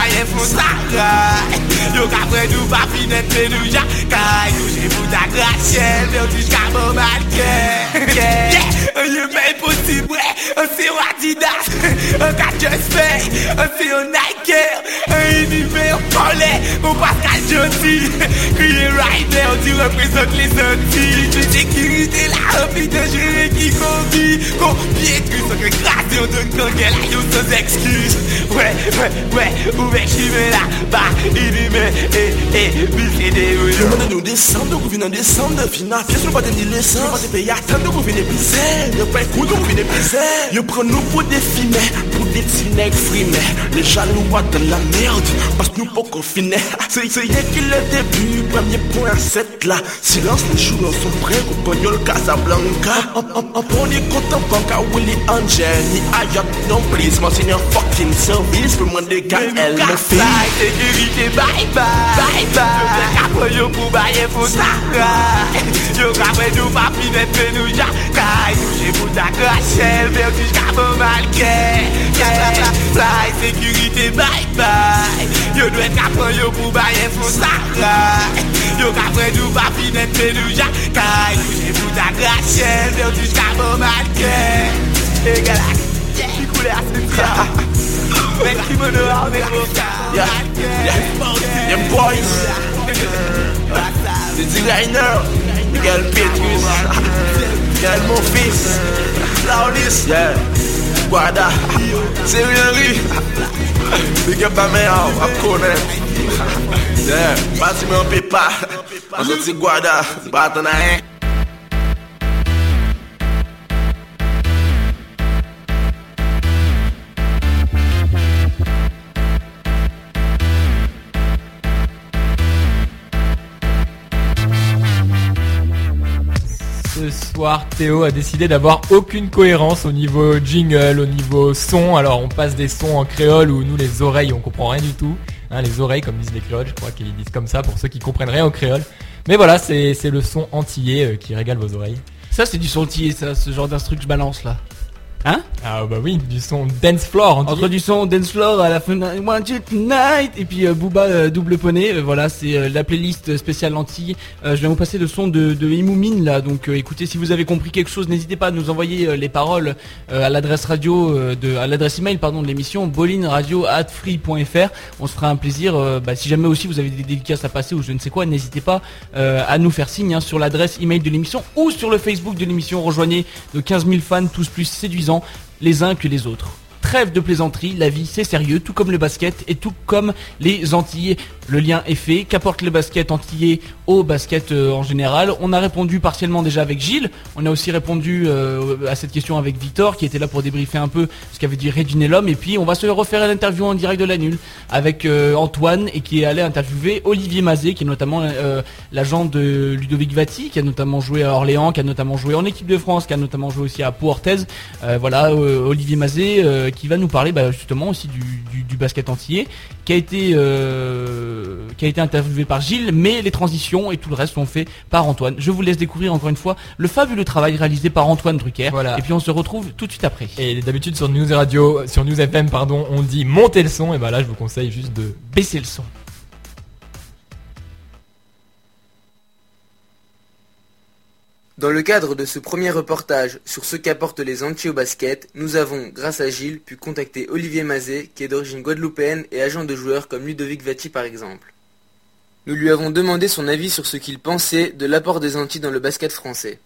baye fon sa Yo ka pre nou pa finet pe nou ya Kay. Yo jè pou ta grasyel Mè ou ti jka mò malke Ye, ye mè pou ouais Un c'est Adidas Un Space Un c'est un Nike Un univers collet Mon Pascal Johnson Crier Rider Tu représentes les Antilles. De sécurité la envie de gérer qui convie Combien de sans récréation de gangue là yo sans excuse. Ouais, ouais, ouais Où mec j'y vais là Bah, il dit mais Eh, eh, bis des Yo mene nou desan, nou kou vin an desan De fin a pies nou pa teni lesan Nou pa te pe yatan, nou kou vin epize Yo pe kou, nou kou de bize Yo pren nou pou define Pou detinek frine Le jalou a de la merde Pas nou pou konfine Se ye ki le debu Premier point set la Silans le chou nan son pre Kompanyol Casablanca. An pon li kontan banka Willy Angel. Ni ayot non plis Man se nyan fucking service Pou mwen de gag el me fi Sekurite bye bye. Bye bye. Kapre yo pou baye pou sakra Yo kapre nou papi Mwen pe nou jakay Nou jè pou takras crachelle Mais aussi j'c'avons mal qu'est Fly, sécurité, bye bye. Yo doit qu'après yo pour bailler faut ça Yo qu'après nous pas finir Mais nous jackaille Nous j'ai pour ta crachelle Mais aussi j'c'avons mal qu'est Et galax Qui coulait à ce tia Mec qui me noie en écho Yeah, yeah, yeah, boys. The designer, Miguel Petrus, Yel mou fis, Laulis, yel, Gwada, Siryenri, Big up a men av, ap konen, Yel, Bati men pipa, An soti gwada, Bata na en, Théo a décidé d'avoir aucune cohérence au niveau jingle, au niveau son. Alors on passe des sons en créole où nous les oreilles on comprend rien du tout. Hein, les oreilles comme disent les créoles, je crois qu'ils disent comme ça pour ceux qui comprennent rien au créole. Mais voilà, c'est le son antillais euh, qui régale vos oreilles. Ça, c'est du sentier, ça, ce genre d'instru que je balance là. Hein Ah bah oui, du son dance floor. Entre du son dance floor à la fin, want you tonight, et puis euh, Booba euh, double poney, euh, voilà, c'est euh, la playlist spéciale lentille. Euh, je vais vous passer le son de, de Imoumine là, donc écoutez, si vous avez compris quelque chose, n'hésitez pas à nous envoyer les paroles à l'adresse radio de, à l'adresse email pardon de l'émission bolinradio@free.fr. On se fera un plaisir. bah, si jamais aussi vous avez des dédicaces à passer ou je ne sais quoi, n'hésitez pas à nous faire signe hein, sur l'adresse email de l'émission ou sur le Facebook de l'émission. Rejoignez nos 15 000 fans, tous plus séduisants les uns que les autres. Trêve de plaisanterie, la vie c'est sérieux, tout comme le basket et tout comme les Antillais. Le lien est fait. Qu'apporte le basket antillais au basket euh, en général? On a répondu partiellement déjà avec Gilles. On a aussi répondu euh, à cette question avec Victor qui était là pour débriefer un peu ce qu'avait dit Regine l'homme. Et puis on va se refaire l'interview en direct de la nulle avec euh, Antoine et qui est allé interviewer Olivier Mazet qui est notamment l'agent de Ludovic Vati qui a notamment joué à Orléans, qui a notamment joué en équipe de France, qui a notamment joué aussi à Pau Orthez. Euh, voilà Olivier Mazet euh, qui va nous parler bah, justement aussi du, du- du basket antillais qui a été euh, qui a été interviewé par Gilles, mais les transitions et tout le reste sont faits par Antoine. Je vous laisse découvrir encore une fois le fabuleux travail réalisé par Antoine Drucker. Voilà. Et puis on se retrouve tout de suite après. Et d'habitude sur News Radio, sur News FM pardon, on dit monter le son et bah là je vous conseille juste de Baissez le son. Dans le cadre de ce premier reportage sur ce qu'apportent les Antillais au basket, nous avons, grâce à Gilles, pu contacter Olivier Mazet, qui est d'origine guadeloupéenne et agent de joueurs comme Ludovic Vati par exemple. Nous lui avons demandé son avis sur ce qu'il pensait de l'apport des Antilles dans le basket français.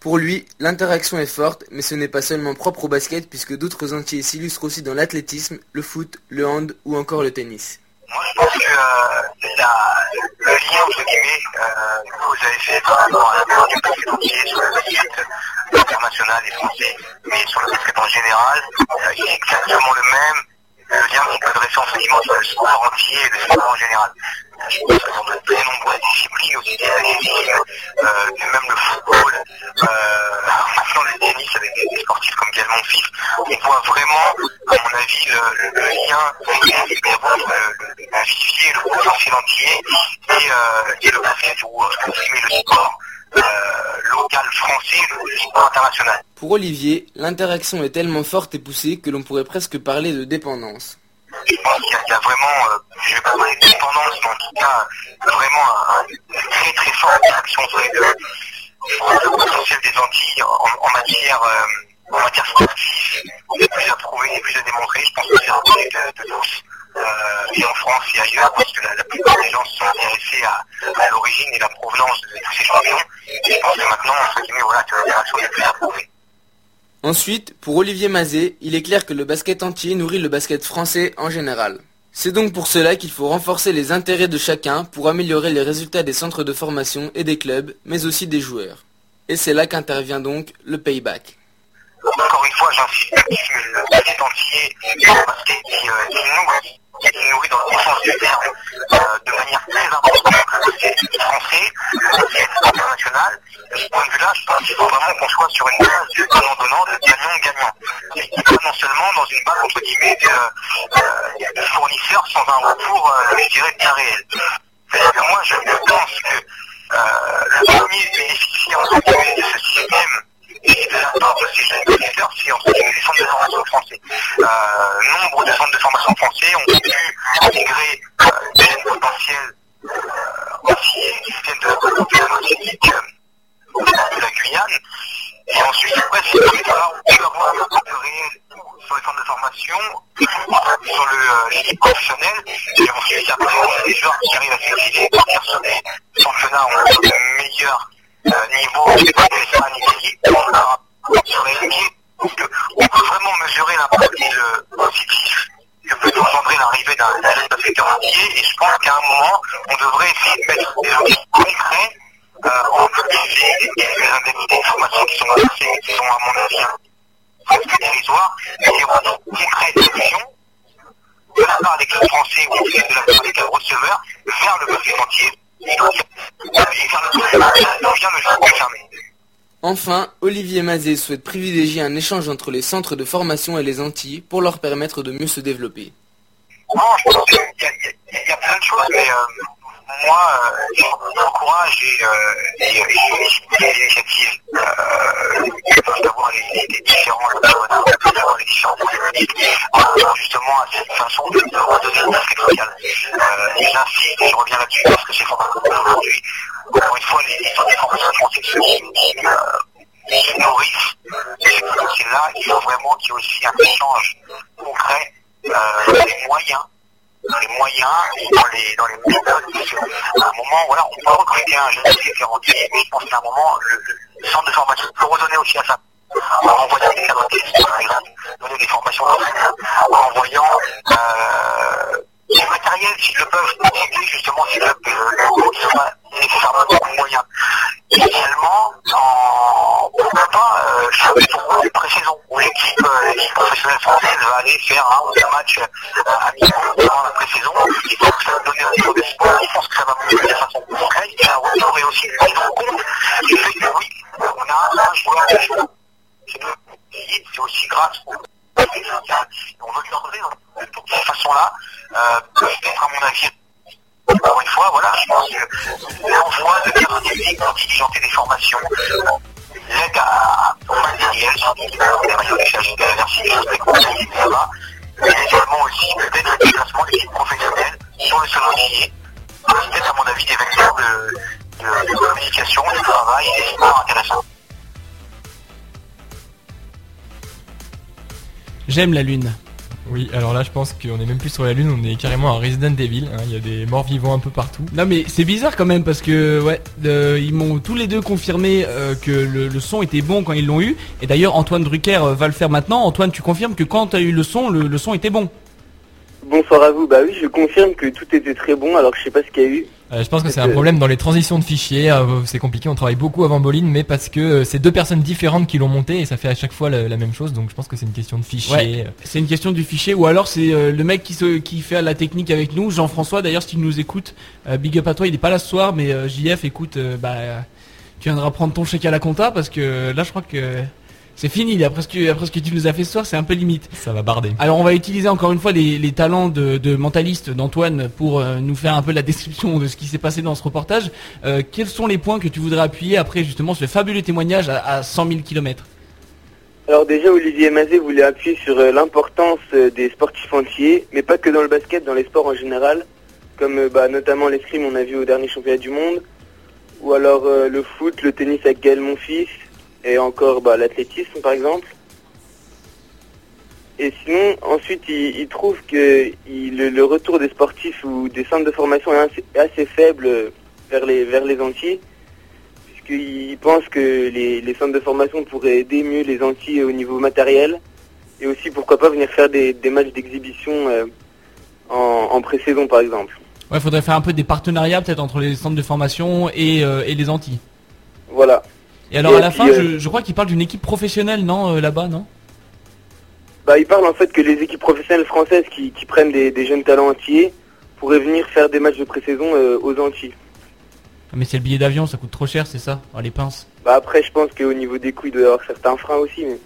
Pour lui, l'interaction est forte, mais ce n'est pas seulement propre au basket puisque d'autres Antillais s'illustrent aussi dans l'athlétisme, le foot, le hand ou encore le tennis. Moi, je pense que euh, la- le lien, entre guillemets, euh, que vous avez fait par rapport à la du basket entier sur le basket international et français, mais sur le basket en général, euh, il est exactement le même. Le lien qui peut dresser entre guillemets entre le sport entier et le sport en général. Je pense que dans de très nombreuses disciplines, aussi l'athlétisme, euh, même le football, euh, maintenant le tennis avec des, sportifs comme Gaël Monfils, on voit vraiment, à mon avis, le, lien entre le, le, vivier, le potentiel entier et, euh, et le basket ou le sport local français, sport international. Pour Olivier, l'interaction est tellement forte et poussée que l'on pourrait presque parler de dépendance. Je pense qu'il y, a- vraiment, euh, je vais pas parler de dépendance, mais en tout cas, vraiment un- une très très forte interaction entre les deux. Le potentiel des Antilles en, euh, matière sportive est plus à prouver et plus à démontrer. Je pense que c'est reconnu de, de tous, euh, et en France et ailleurs, parce que la, plupart des gens se sont intéressés à, à l'origine et la provenance de tous ces champions. Et je pense que maintenant, entre guillemets, voilà, que l'interaction est plus à prouver. Ensuite, pour Olivier Mazet, il est clair que le basket entier nourrit le basket français en général. C'est donc pour cela qu'il faut renforcer les intérêts de chacun pour améliorer les résultats des centres de formation et des clubs, mais aussi des joueurs. Et c'est là qu'intervient donc le payback. Encore une fois, j'insiste le basket entier un basket qui, euh, qui nourrit, qui nourrit dans le sens du terme, euh, de manière très importante le basket français, le basket international. Vue-là, je pense qu'il faut vraiment qu'on soit sur une base de donnant-donnant, de gagnant-gagnant. Et pas non seulement dans une base, entre guillemets, de, euh, de fournisseurs sans un retour, euh, je dirais, bien réel. Moi, je pense que euh, le premier bénéficiaire, de ce système et de la part de ces jeunes professeurs, c'est entre guillemets les centres de formation français. Euh, nombre de centres de formation français ont pu intégrer Mazet souhaite privilégier un échange entre les centres de formation et les Antilles pour leur permettre de mieux se développer. Non, je pense qu'il y, y a- plein de choses, mais euh, moi, euh, j'encourage et, euh, et, et je félicite les initiatives euh, que peuvent avoir les, les différents intervenants, d'avoir les différents euh, justement à cette façon de, de redonner une basket locale. Euh, et j'insiste, et je reviens là-dessus parce que c'est fondamental aujourd'hui. Encore une fois, les histoires des formations françaises qui, qui, euh, qui nourrissent ces là il faut vraiment qu'il y ait aussi un échange concret euh, les moyens, dans les moyens et dans les, dans les méthodes. Qu'à un moment, voilà, on peut recruter un jeune qui est mais je pense qu'à un moment, le, centre de formation peut redonner aussi à ça. En envoyant des cadres par exemple, donner des formations en envoyant euh, du matériel s'ils le peuvent, pour aider justement ces euh, qui ne sont pas nécessairement beaucoup de moyens. Idéalement, en, pourquoi pas euh, faire tournois de pré-saison où l'équipe euh, professionnelle française va aller faire un ou deux matchs euh, amicaux durant la pré-saison. Je pense que ça va donner un niveau de sport, je pense que ça va montrer de façon concrète, et ça aurait aussi une prise en compte du fait que oui, on a un joueur de jeu. C'est c'est aussi grâce on veut lui redonner de toutes ces façons-là, euh, peut-être à mon avis encore une fois, voilà, je pense que l'envoi de terrain technique pour diligenter des formations l'aide à au matériel, des maillots d'échage, des merci, des complexes, etc. Mais également aussi peut-être le déplacement d'équipes professionnelles sur le sol entier. Peut-être à mon avis des vecteurs de, de, de communication, de travail des sports intéressants. J'aime la lune. Oui, alors là, je pense qu'on est même plus sur la Lune, on est carrément à Resident Evil. hein, Il y a des morts vivants un peu partout. Non mais c'est bizarre quand même parce que ouais, euh, ils m'ont tous les deux confirmé euh, que le, le son était bon quand ils l'ont eu. Et d'ailleurs Antoine Drucker euh, va le faire maintenant. Antoine, tu confirmes que quand tu as eu le son, le, le son était bon? Bonsoir à vous. Bah oui, je confirme que tout était très bon, alors je sais pas ce qu'il y a eu. Euh, je pense que c'est Euh, un problème dans les transitions de fichiers. euh, c'est compliqué, on travaille beaucoup avant Boline, mais parce que euh, c'est deux personnes différentes qui l'ont monté et ça fait à chaque fois la, la même chose. Donc je pense que c'est une question de fichier. Ouais, c'est une question du fichier ou alors c'est euh, le mec qui, se, qui fait la technique avec nous, Jean-François. D'ailleurs, si tu nous écoutes, euh, big up à toi. Il est pas là ce soir, mais euh, JF, écoute, euh, bah, euh, tu viendras prendre ton chèque à la compta parce que euh, là, je crois que c'est fini. Après ce, que, après ce que tu nous as fait ce soir, c'est un peu limite. Ça va barder. Alors, on va utiliser encore une fois les, les talents de, de mentaliste d'Antoine pour euh, nous faire un peu la description de ce qui s'est passé dans ce reportage. Euh, quels sont les points que tu voudrais appuyer après justement ce fabuleux témoignage à, à 100 000 km Alors déjà, Olivier Mazet voulait appuyer sur euh, l'importance des sportifs entiers, mais pas que dans le basket, dans les sports en général, comme bah, notamment l'escrime, on a vu au dernier championnat du monde, ou alors euh, le foot, le tennis avec Gaël Monfils, et encore bah, l'athlétisme par exemple. Et sinon, ensuite, il, il trouve que il- le, retour des sportifs ou des centres de formation est assez, assez faible vers les, vers les Antilles, puisqu'il pense que les, les centres de formation pourraient aider mieux les Antilles au niveau matériel, et aussi pourquoi pas venir faire des, des matchs d'exhibition euh, en, en pré-saison par exemple. Ouais, faudrait faire un peu des partenariats peut-être entre les centres de formation et, euh, et les Antilles. Voilà. Et alors Et à la puis, fin, euh, je, je crois qu'il parle d'une équipe professionnelle, non, euh, là-bas, non? Bah, il parle en fait que les équipes professionnelles françaises qui, qui prennent des, des jeunes talents entiers pourraient venir faire des matchs de pré-saison euh, aux Antilles. Ah, Mais c'est le billet d'avion, ça coûte trop cher, c'est ça? Oh, les pinces. Bah après, je pense qu'au niveau des coûts, il doit y avoir certains freins aussi. Mais...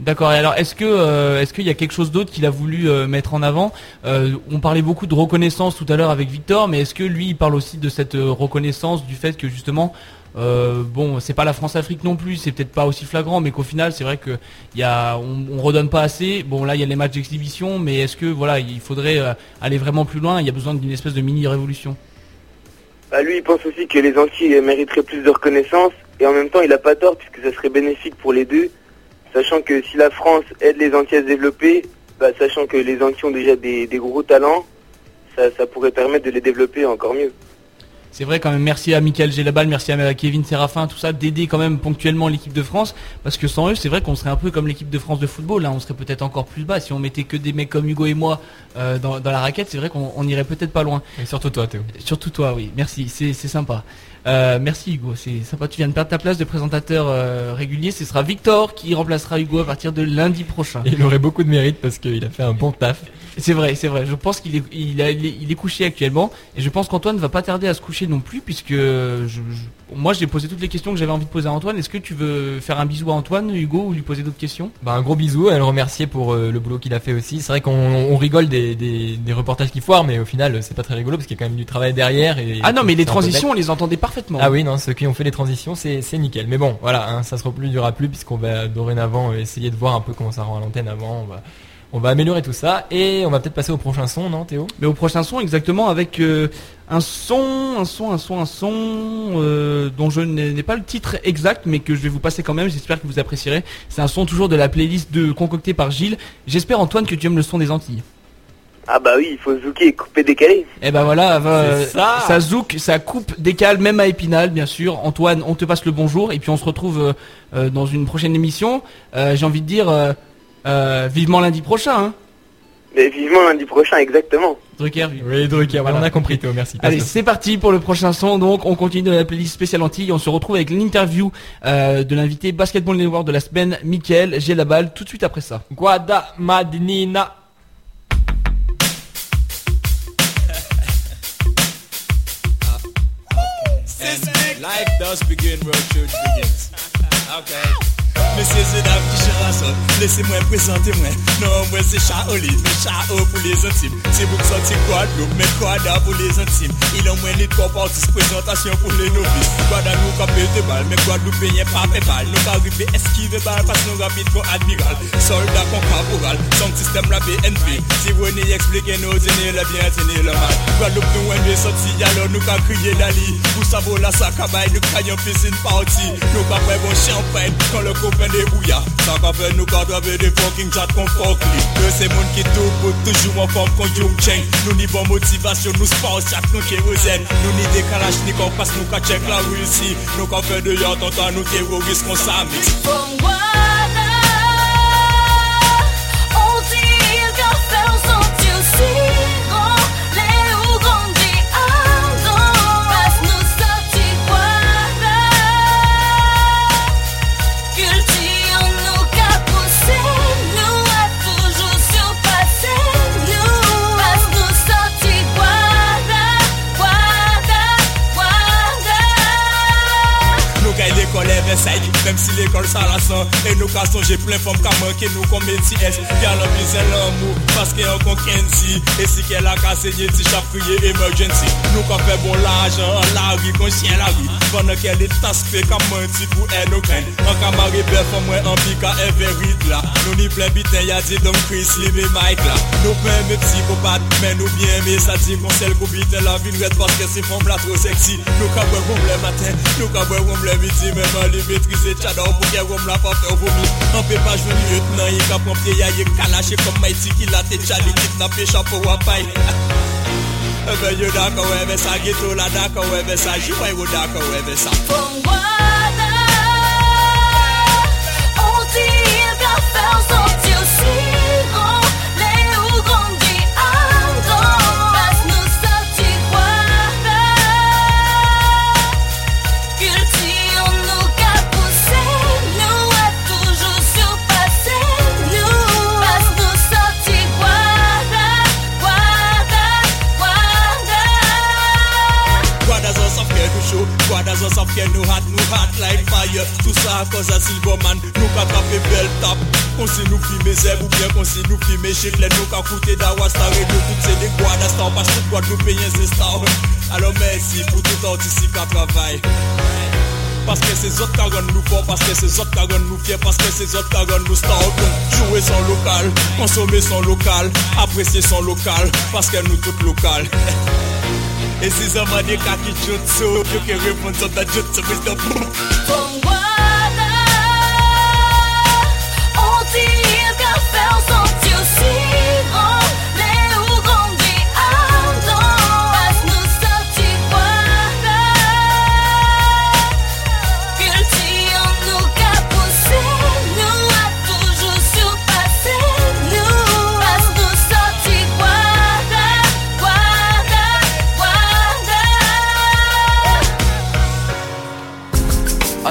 D'accord. Et alors, est-ce que euh, est-ce qu'il y a quelque chose d'autre qu'il a voulu euh, mettre en avant? On parlait beaucoup de reconnaissance tout à l'heure avec Victor, mais est-ce que lui, il parle aussi de cette reconnaissance du fait que justement, euh, bon, c'est pas la France-Afrique non plus, c'est peut-être pas aussi flagrant, mais qu'au final, c'est vrai que y a, on, on redonne pas assez. Bon, là, il y a les matchs d'exhibition, mais est-ce que voilà, il faudrait euh, aller vraiment plus loin? Il y a besoin d'une espèce de mini révolution. Bah, lui, il pense aussi que les Antilles mériteraient plus de reconnaissance, et en même temps, il a pas tort, puisque ça serait bénéfique pour les deux, sachant que si la France aide les Antilles à se développer, bah, sachant que les Antilles ont déjà des, gros talents, ça pourrait permettre de les développer encore mieux. C'est vrai quand même, merci à Michael Gélabal, merci à Kevin Séraphin, tout ça, d'aider quand même ponctuellement l'équipe de France, parce que sans eux, c'est vrai qu'on serait un peu comme l'équipe de France de football, là, on serait peut-être encore plus bas. Si on mettait que des mecs comme Hugo et moi euh, dans, dans la raquette, c'est vrai qu'on on irait peut-être pas loin. Et surtout toi, Théo. Surtout toi, oui, merci, c'est c'est sympa. Euh, merci Hugo, c'est sympa, tu viens de perdre ta place de présentateur euh, régulier, ce sera Victor qui remplacera Hugo à partir de lundi prochain. Et il aurait beaucoup de mérite parce qu'il a fait un bon taf. C'est vrai, c'est vrai. Je pense qu'il est, il a- il est, il est couché actuellement, et je pense qu'Antoine va pas tarder à se coucher non plus, puisque je- je- moi j'ai posé toutes les questions que j'avais envie de poser à Antoine. Est-ce que tu veux faire un bisou à Antoine, Hugo, ou lui poser d'autres questions? Bah, un gros bisou et le remercier pour euh, le boulot qu'il a fait aussi. C'est vrai qu'on on rigole des, des, des reportages qui foirent, mais au final, c'est pas très rigolo parce qu'il y a quand même du travail derrière. Et, Ah non, mais les transitions, on les entendait parfaitement. Ah oui, non, ceux qui ont fait les transitions, c'est c'est nickel. Mais bon, voilà, hein, ça se reproduira plus puisqu'on va dorénavant essayer de voir un peu comment ça rend à l'antenne avant. On va, on va améliorer tout ça et on va peut-être passer au prochain son, non, Théo? Mais au prochain son, exactement, avec euh, un son, un son, un son, un son, euh, dont je n'ai pas le titre exact, mais que je vais vous passer quand même. J'espère que vous apprécierez. C'est un son toujours de la playlist de concocté par Gilles. J'espère Antoine que tu aimes le son des Antilles. Ah bah oui, il faut zouker, couper, décaler. Eh ben voilà, va- C'est ça. ça zouk, ça coupe, décale, même à Épinal, bien sûr. Antoine, on te passe le bonjour, et puis on se retrouve euh, euh, dans une prochaine émission. Euh, J'ai envie de dire, euh, vivement lundi prochain, hein. Mais vivement lundi prochain, exactement. Drucker. Oui, Drucker, Voilà. on a compris, Théo, merci. Allez, c'est parti pour le prochain son. Donc, on continue dans la playlist spéciale Antilles. On se retrouve avec l'interview euh, de l'invité Basketball Network de la semaine, Mickaël. J'ai la balle tout de suite après ça. Guada Madinina. Life does begin where church begins. Okay. Mesye se dam ki chanson Lese mwen prezante mwen Non mwen se chaoli Mwen chao pou les intimes. Se bouk santi kwa dloup Mwen kwa da pou les intimes. Ilan mwen li tko partis Prezentasyon pou le nobis Kwa da nou kape te bal Mwen kwa dloup penye pa pe bal Nou ka rive eskive bal Pas nou rapit kon admiral. Soldat kon kaporal Son sistem la BNP Si wè ni eksplike nou Tene le bien, tene le mal. Kwa dloup nou enve santi Alon nou ka kriye dali Pou sa vola sa kabay Nou kanyon pisin party Nou ka pre bon champagne Kon le kope fè de bouya. Sa ka fè nou ka drave de fokin chat kon fok li. Ke se moun ki tou pou toujou an fok kon yon cheng Nou ni bon motivasyon, nou spons chat nou kerozen Nou ni dekalaj ni kon pas nou ka chek la wilsi. Nou ka fè de yon ton tan nou terorist kon samix Fon wak gagne l'école Mèm si l'ekol sa la san E nou ka sonje plen fòm ka manke nou kon meti es Galan bizen lan mou Paske an kon kenti E si. Ke la ka se nye ti chap kriye emergency. Nou ka fe bon la ajan An la ri kon chien la ri Fòm nan ke li tas kre ka manti pou en nou kren An ka mare bel fòm mwen an pi ka e verit la Nou ni plen biten ya di don kris li ve maik la Nou plen me psikopat Men nou bien me sa di kon sel kou biten la vin ret Paske si fòm la tro seksi Nou ka bwen wom le maten Nou ka bwen wom le midi Mèman li metrize les maîtriser, tchador pour qu'elle roule la pas faire vomi. On peut pas jouer lieutenant, il qu'à prendre pied, y'a y'a calaché comme Mighty qui l'a tête, Charlie kidnappé, chapeau à paille. Eh ben, yo d'accord, ouais, mais ça, ghetto là, d'accord, ouais, mais ça, j'y ouais, yo d'accord, ouais, mais ça. Guardas us of care nous hot, nous hot like fire. Tout ça à cause à Silverman, nous qu'a tapé belle tap. Qu'on si nous filmer zèbre ou bien qu'on si nous d'awa star et nous toutes c'est des guardas star, parce que Guadeloupe paye c'est star. Alors merci pour tout artiste qui travaille. Parce que c'est autres qui rendent nous forts, parce que c'est autres qui rendent nous fiers, parce que c'est autres qui rendent nous stars. Donc, jouer son local, consommer son local, apprécier son local, parce que nous toutes locales. Et si ça m'a dit qu'à qui jutsu, you can répondre sur ta jutsu, Mr.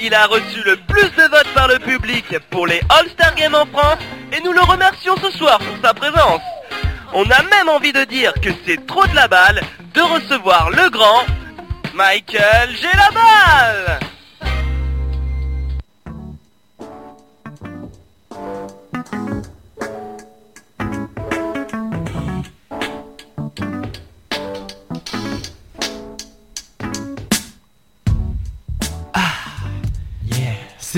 Il a reçu le plus de votes par le public pour les All-Star Games en France et nous le remercions ce soir pour sa présence. On a même envie de dire que c'est trop de la balle de recevoir le grand Michael J'ai la balle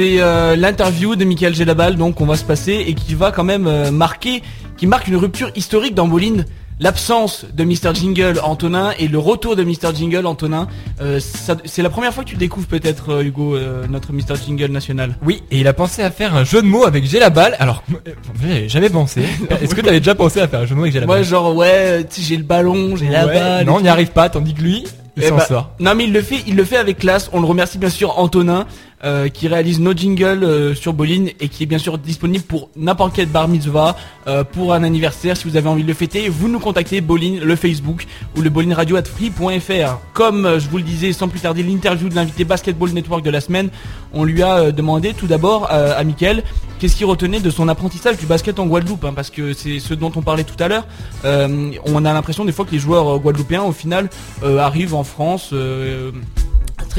C'est euh, l'interview de Michael Gelabal donc on va se passer et qui va quand même euh, marquer, qui marque une rupture historique dans Boline. L'absence de Mr Jingle Antonin et le retour de Mr Jingle Antonin. Euh, ça- c'est la première fois que tu découvres peut-être euh, Hugo euh, notre Mr Jingle national. Oui, et il a pensé à faire un jeu de mots avec J'ai la balle. Alors, euh, j'avais jamais pensé. Est-ce que tu avais déjà pensé à faire un jeu de mots avec J'ai la Moi balle genre ouais, tu sais j'ai le ballon, j'ai la Ouais, balle. Non, on n'y arrive pas, tandis que lui, il Eh s'en bah, sort. Non mais il le fait, il le fait avec classe. On le remercie bien sûr Antonin euh, qui réalise nos jingles euh, sur Boline et qui est bien sûr disponible pour n'importe quel bar mitzvah, euh, pour un anniversaire. Si vous avez envie de le fêter, vous nous contactez Boline, le Facebook ou le bolineradio@free.fr. Comme euh, je vous le disais, sans plus tarder, l'interview de l'invité Basketball Network de la semaine, on lui a euh, demandé tout d'abord euh, à Mickaël qu'est-ce qu'il retenait de son apprentissage du basket en Guadeloupe, hein, parce que c'est ce dont on parlait tout à l'heure. On a l'impression des fois que les joueurs guadeloupéens, au final, arrivent en France.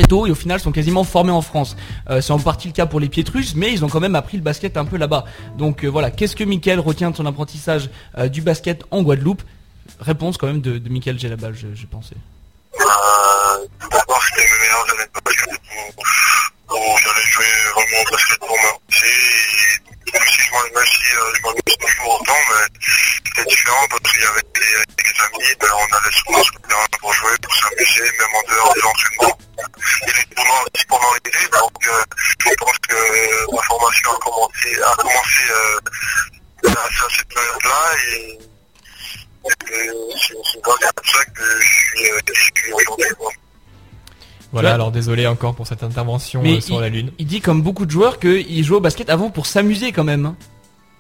Et au final sont quasiment formés en France. Euh, c'est en partie le cas pour les Pietrus, mais ils ont quand même appris le basket un peu là-bas. Donc euh, voilà, qu'est-ce que Mickaël retient de son apprentissage euh, du basket en Guadeloupe? Réponse quand même de, de Mickaël Gelabal, je, je pensais. Si je m'en- euh, je m'amusais toujours autant, mais c'était différent parce qu'il y avait des, amis, ben, on allait souvent sur le terrain pour jouer, pour s'amuser, même en dehors des entraînements. Et les tournois aussi pendant l'été, donc euh, je pense que ma formation a commencé, a commencé euh, à, cette période-là et c'est grâce à ça que euh, je suis aujourd'hui. Voilà, Ouais. alors désolé encore pour cette intervention Mais euh, sur la Lune. Il dit comme beaucoup de joueurs qu'ils jouaient au basket avant pour s'amuser quand même. hein.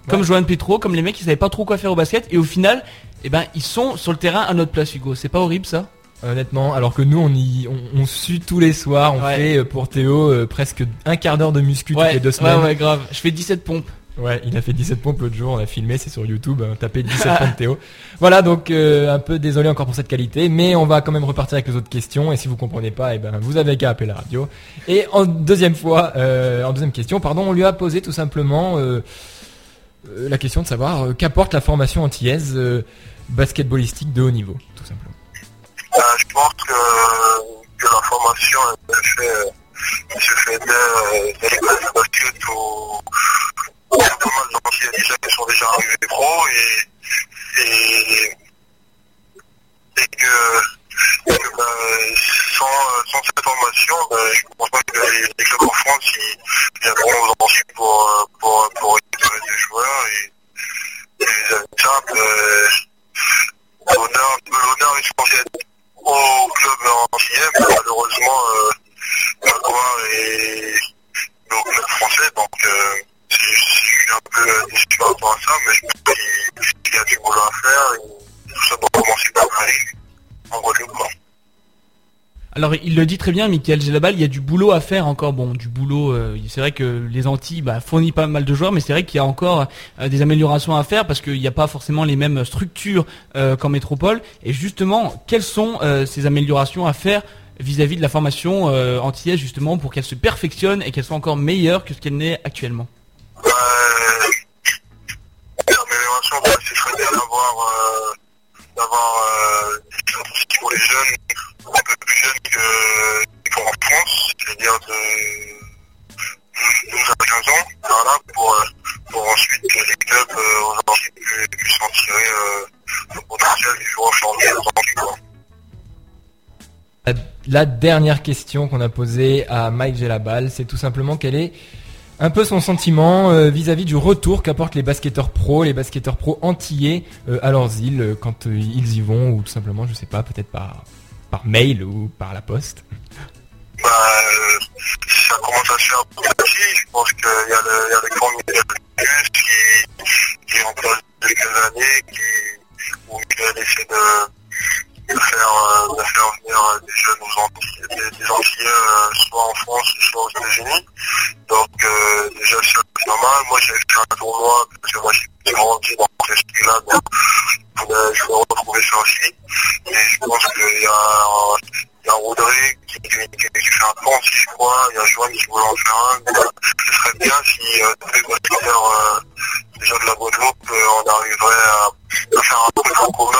Comme Ouais. Johan Petro, comme les mecs qui savaient pas trop quoi faire au basket et au final, eh ben ils sont sur le terrain à notre place Hugo. C'est pas horrible ça? Honnêtement, alors que nous on y on, on sue tous les soirs, on Ouais. fait euh, pour Théo euh, presque un quart d'heure de muscu toutes les deux ouais, semaines. ouais, grave. Je fais 17 pompes. Ouais, il a fait 17 pompes l'autre jour, on a filmé, c'est sur YouTube, hein, tapez 17 pompes Théo. Voilà, donc euh, un peu désolé encore pour cette qualité, mais on va quand même repartir avec les autres questions, et si vous comprenez pas, eh ben vous avez qu'à appeler la radio. Et en deuxième fois, euh, en deuxième question, pardon, on lui a posé tout simplement euh, euh, la question de savoir euh, qu'apporte la formation antillaise euh, basketballistique de haut niveau, tout simplement. Euh, je pense que, que la formation elle fait, elle se fait classes de basket il y a pas mal d'anciens déjà qui sont déjà arrivés pro et, et, et que, et que, ben, sans, euh, sans cette formation, ben, je pense pas que les, les clubs en France viendront aujourd'hui pour, euh, pour, pour récupérer des joueurs et, et de ça, ben, l'honneur l'honneur est censé être au club antillais, mais malheureusement, euh, Magloire est au club français, donc euh, je un peu déçu par rapport à ça, mais je pense qu'il y a du boulot à faire et tout ça commencer par aller en Guadeloupe. Alors il le dit très bien, Michael Gelabal, il y a du boulot à faire encore. Bon, du boulot, euh, c'est vrai que les Antilles bah, fournissent pas mal de joueurs, mais c'est vrai qu'il y a encore euh, des améliorations à faire parce qu'il n'y a pas forcément les mêmes structures euh, qu'en métropole. Et justement, quelles sont ces améliorations à faire vis-à-vis de la formation antillaise justement pour qu'elle se perfectionne et qu'elle soit encore meilleure que ce qu'elle n'est actuellement? L'amélioration, bah, ce serait bien d'avoir euh, d'avoir euh, pour les jeunes, un peu plus jeunes que qu'en France, c'est-à-dire de 12 à 15 ans, voilà, pour, euh, pour ensuite que les clubs euh, aujourd'hui pu- puissent en tirer euh, le potentiel du jour aujourd'hui. La, dernière question qu'on a posée à Mike Gelabal, c'est tout simplement quel est un peu son sentiment euh, vis-à-vis du retour qu'apportent les basketteurs pros, les basketteurs pros antillais euh, à leurs îles euh, quand ils y vont ou tout simplement, je sais pas, peut-être par par mail ou par la poste. Bah, ça commence à se faire petit. Je pense qu'il y a le, y a médias Campus qui, qui est en depuis quelques années, qui, où il essaie de, de faire, euh, de faire venir des jeunes des, des Antillais, euh, soit en France, soit aux États-Unis. Donc euh, déjà c'est pas mal. Moi j'ai fait un tournoi parce que moi j'ai grandi dans ce style-là, donc je voulais retrouver ça aussi. Et je pense qu'il y a, il y a Rodrigue qui, qui, fait un pont, si je crois, il y a Joanne qui voulait en faire un. Ce serait bien si euh, tous les basketteurs euh, déjà de la Guadeloupe, euh, on arriverait à, faire un truc en commun.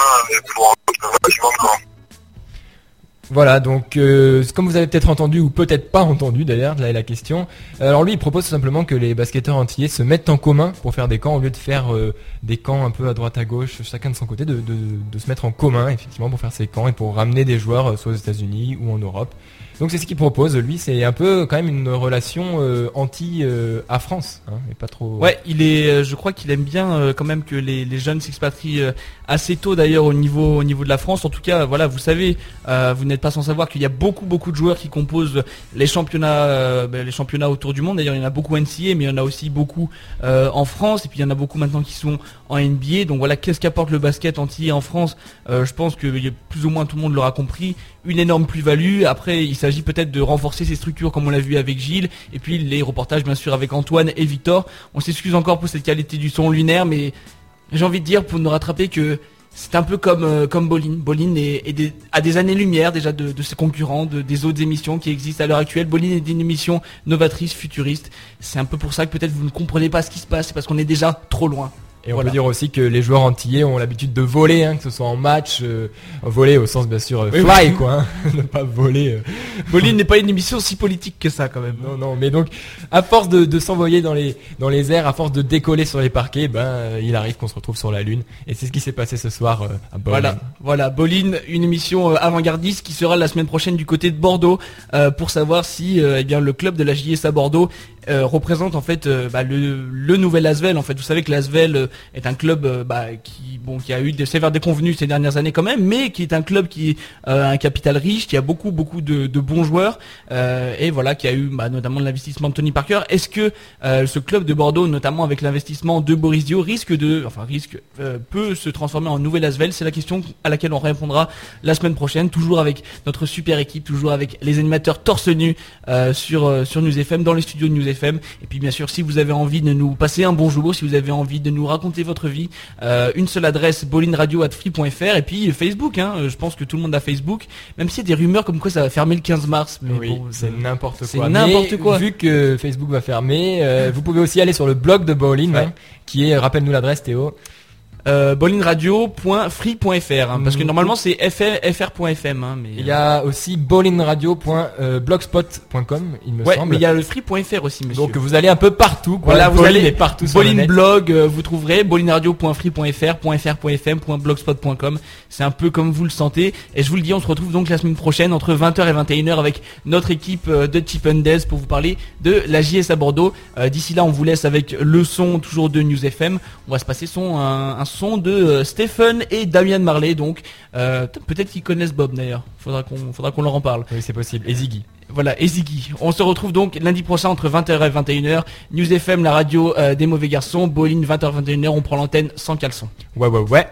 Voilà, donc euh, comme vous avez peut-être entendu ou peut-être pas entendu d'ailleurs, là est la question. Alors lui, il propose tout simplement que les basketteurs antillais se mettent en commun pour faire des camps au lieu de faire euh, des camps un peu à droite à gauche, chacun de son côté, de, de, de se mettre en commun effectivement pour faire ces camps et pour ramener des joueurs euh, soit aux États-Unis ou en Europe. Donc c'est ce qu'il propose. Lui, c'est un peu quand même une relation euh, anti euh, à France, hein. Ouais, il est, euh, je crois qu'il aime bien euh, quand même que les, jeunes s'expatrient assez tôt d'ailleurs au niveau au niveau de la France. En tout cas, voilà, vous savez, vous n'êtes pas sans savoir qu'il y a beaucoup beaucoup de joueurs qui composent les championnats ben, autour du monde. D'ailleurs, il y en a beaucoup NCA, mais il y en a aussi beaucoup en France et puis il y en a beaucoup maintenant qui sont en NBA. Donc voilà, qu'est-ce qu'apporte le basket antillais en France? Euh, Je pense que plus ou moins tout le monde l'aura compris. Une énorme plus-value. Après, il s'agit peut-être de renforcer ces structures comme on l'a vu avec Gilles et puis les reportages bien sûr avec Antoine et Victor. On s'excuse encore pour cette qualité du son lunaire, mais j'ai envie de dire pour nous rattraper que c'est un peu comme euh, comme Bolin. Bolin est, des- a des années-lumière déjà de, ses concurrents, de, des autres émissions qui existent à l'heure actuelle. Bolin est une émission novatrice, futuriste. C'est un peu pour ça que peut-être vous ne comprenez pas ce qui se passe, c'est parce qu'on est déjà trop loin. Et on peut dire aussi que les joueurs antillais ont l'habitude de voler, hein, que ce soit en match, euh, voler au sens bien sûr euh, Oui, fly oui. quoi, hein, ne pas voler. euh. Bolin n'est pas une émission si politique que ça quand même. Non, non, mais donc à force de, de s'envoyer dans les dans les airs, à force de décoller sur les parquets, ben euh, il arrive qu'on se retrouve sur la lune. Et c'est ce qui s'est passé ce soir à Bowling. Voilà, voilà, Bolin, une émission avant-gardiste qui sera la semaine prochaine du côté de Bordeaux euh, pour savoir si eh bien le club de la JS à Bordeaux euh, représente en fait euh, bah, le, nouvel Asvel. En fait, vous savez que l'Asvel euh, est un club bah, qui bon qui a eu des sévères déconvenues ces dernières années quand même, mais qui est un club qui a un capital riche, qui a beaucoup beaucoup de, de bons joueurs et voilà qui a eu bah, notamment l'investissement de Tony Parker. Est-ce que ce club de Bordeaux, notamment avec l'investissement de Boris Dio, risque de, enfin risque, peut se transformer en nouvel Asvel? C'est la question à laquelle on répondra la semaine prochaine, toujours avec notre super équipe, toujours avec les animateurs torse nu sur sur News FM, dans les studios de News FM. Et puis bien sûr, si vous avez envie de nous passer un bonjour, si vous avez envie de nous raconter votre vie, euh, une seule adresse bolinradio@free.fr et puis Facebook. Hein, euh, je pense que tout le monde a Facebook, même s'il y a des rumeurs comme quoi ça va fermer le 15 mars. Mais Oui, bon, c'est n'importe c'est quoi. n'importe Mais quoi. Vu que Facebook va fermer, euh, vous pouvez aussi aller sur le blog de Bowling, Ouais. hein, qui est, rappelle-nous l'adresse Théo. Euh, bolinradio.free.fr hein, parce que Mm. normalement c'est fr, fr.fm hein, mais Il y a aussi bowlingradio.blogspot.com, il me ouais semble. mais il y a le free.fr aussi monsieur Donc vous allez un peu partout. Quoi. Voilà, vous Bowling allez partout net. blog, euh, vous trouverez bolinradio.free.fr, .fr.fm, .blogspot.com. C'est un peu comme vous le sentez. Et je vous le dis, on se retrouve donc la semaine prochaine entre 20h et 21h avec notre équipe euh, de Chip and pour vous parler de la JS à Bordeaux. Euh, D'ici là, on vous laisse avec le son toujours de News FM. On va se passer son un, un son de euh, Stephen et Damian Marley. Donc euh, peut-être qu'ils connaissent Bob d'ailleurs. Faudra qu'on faudra qu'on leur en parle. Oui, c'est possible. Et Ziggy. Voilà, et Ziggy. On se retrouve donc lundi prochain entre 20h et 21h. News FM, la radio euh, des mauvais garçons. Bolin, 20h, 21h. On prend l'antenne sans caleçon. Ouais, ouais, ouais.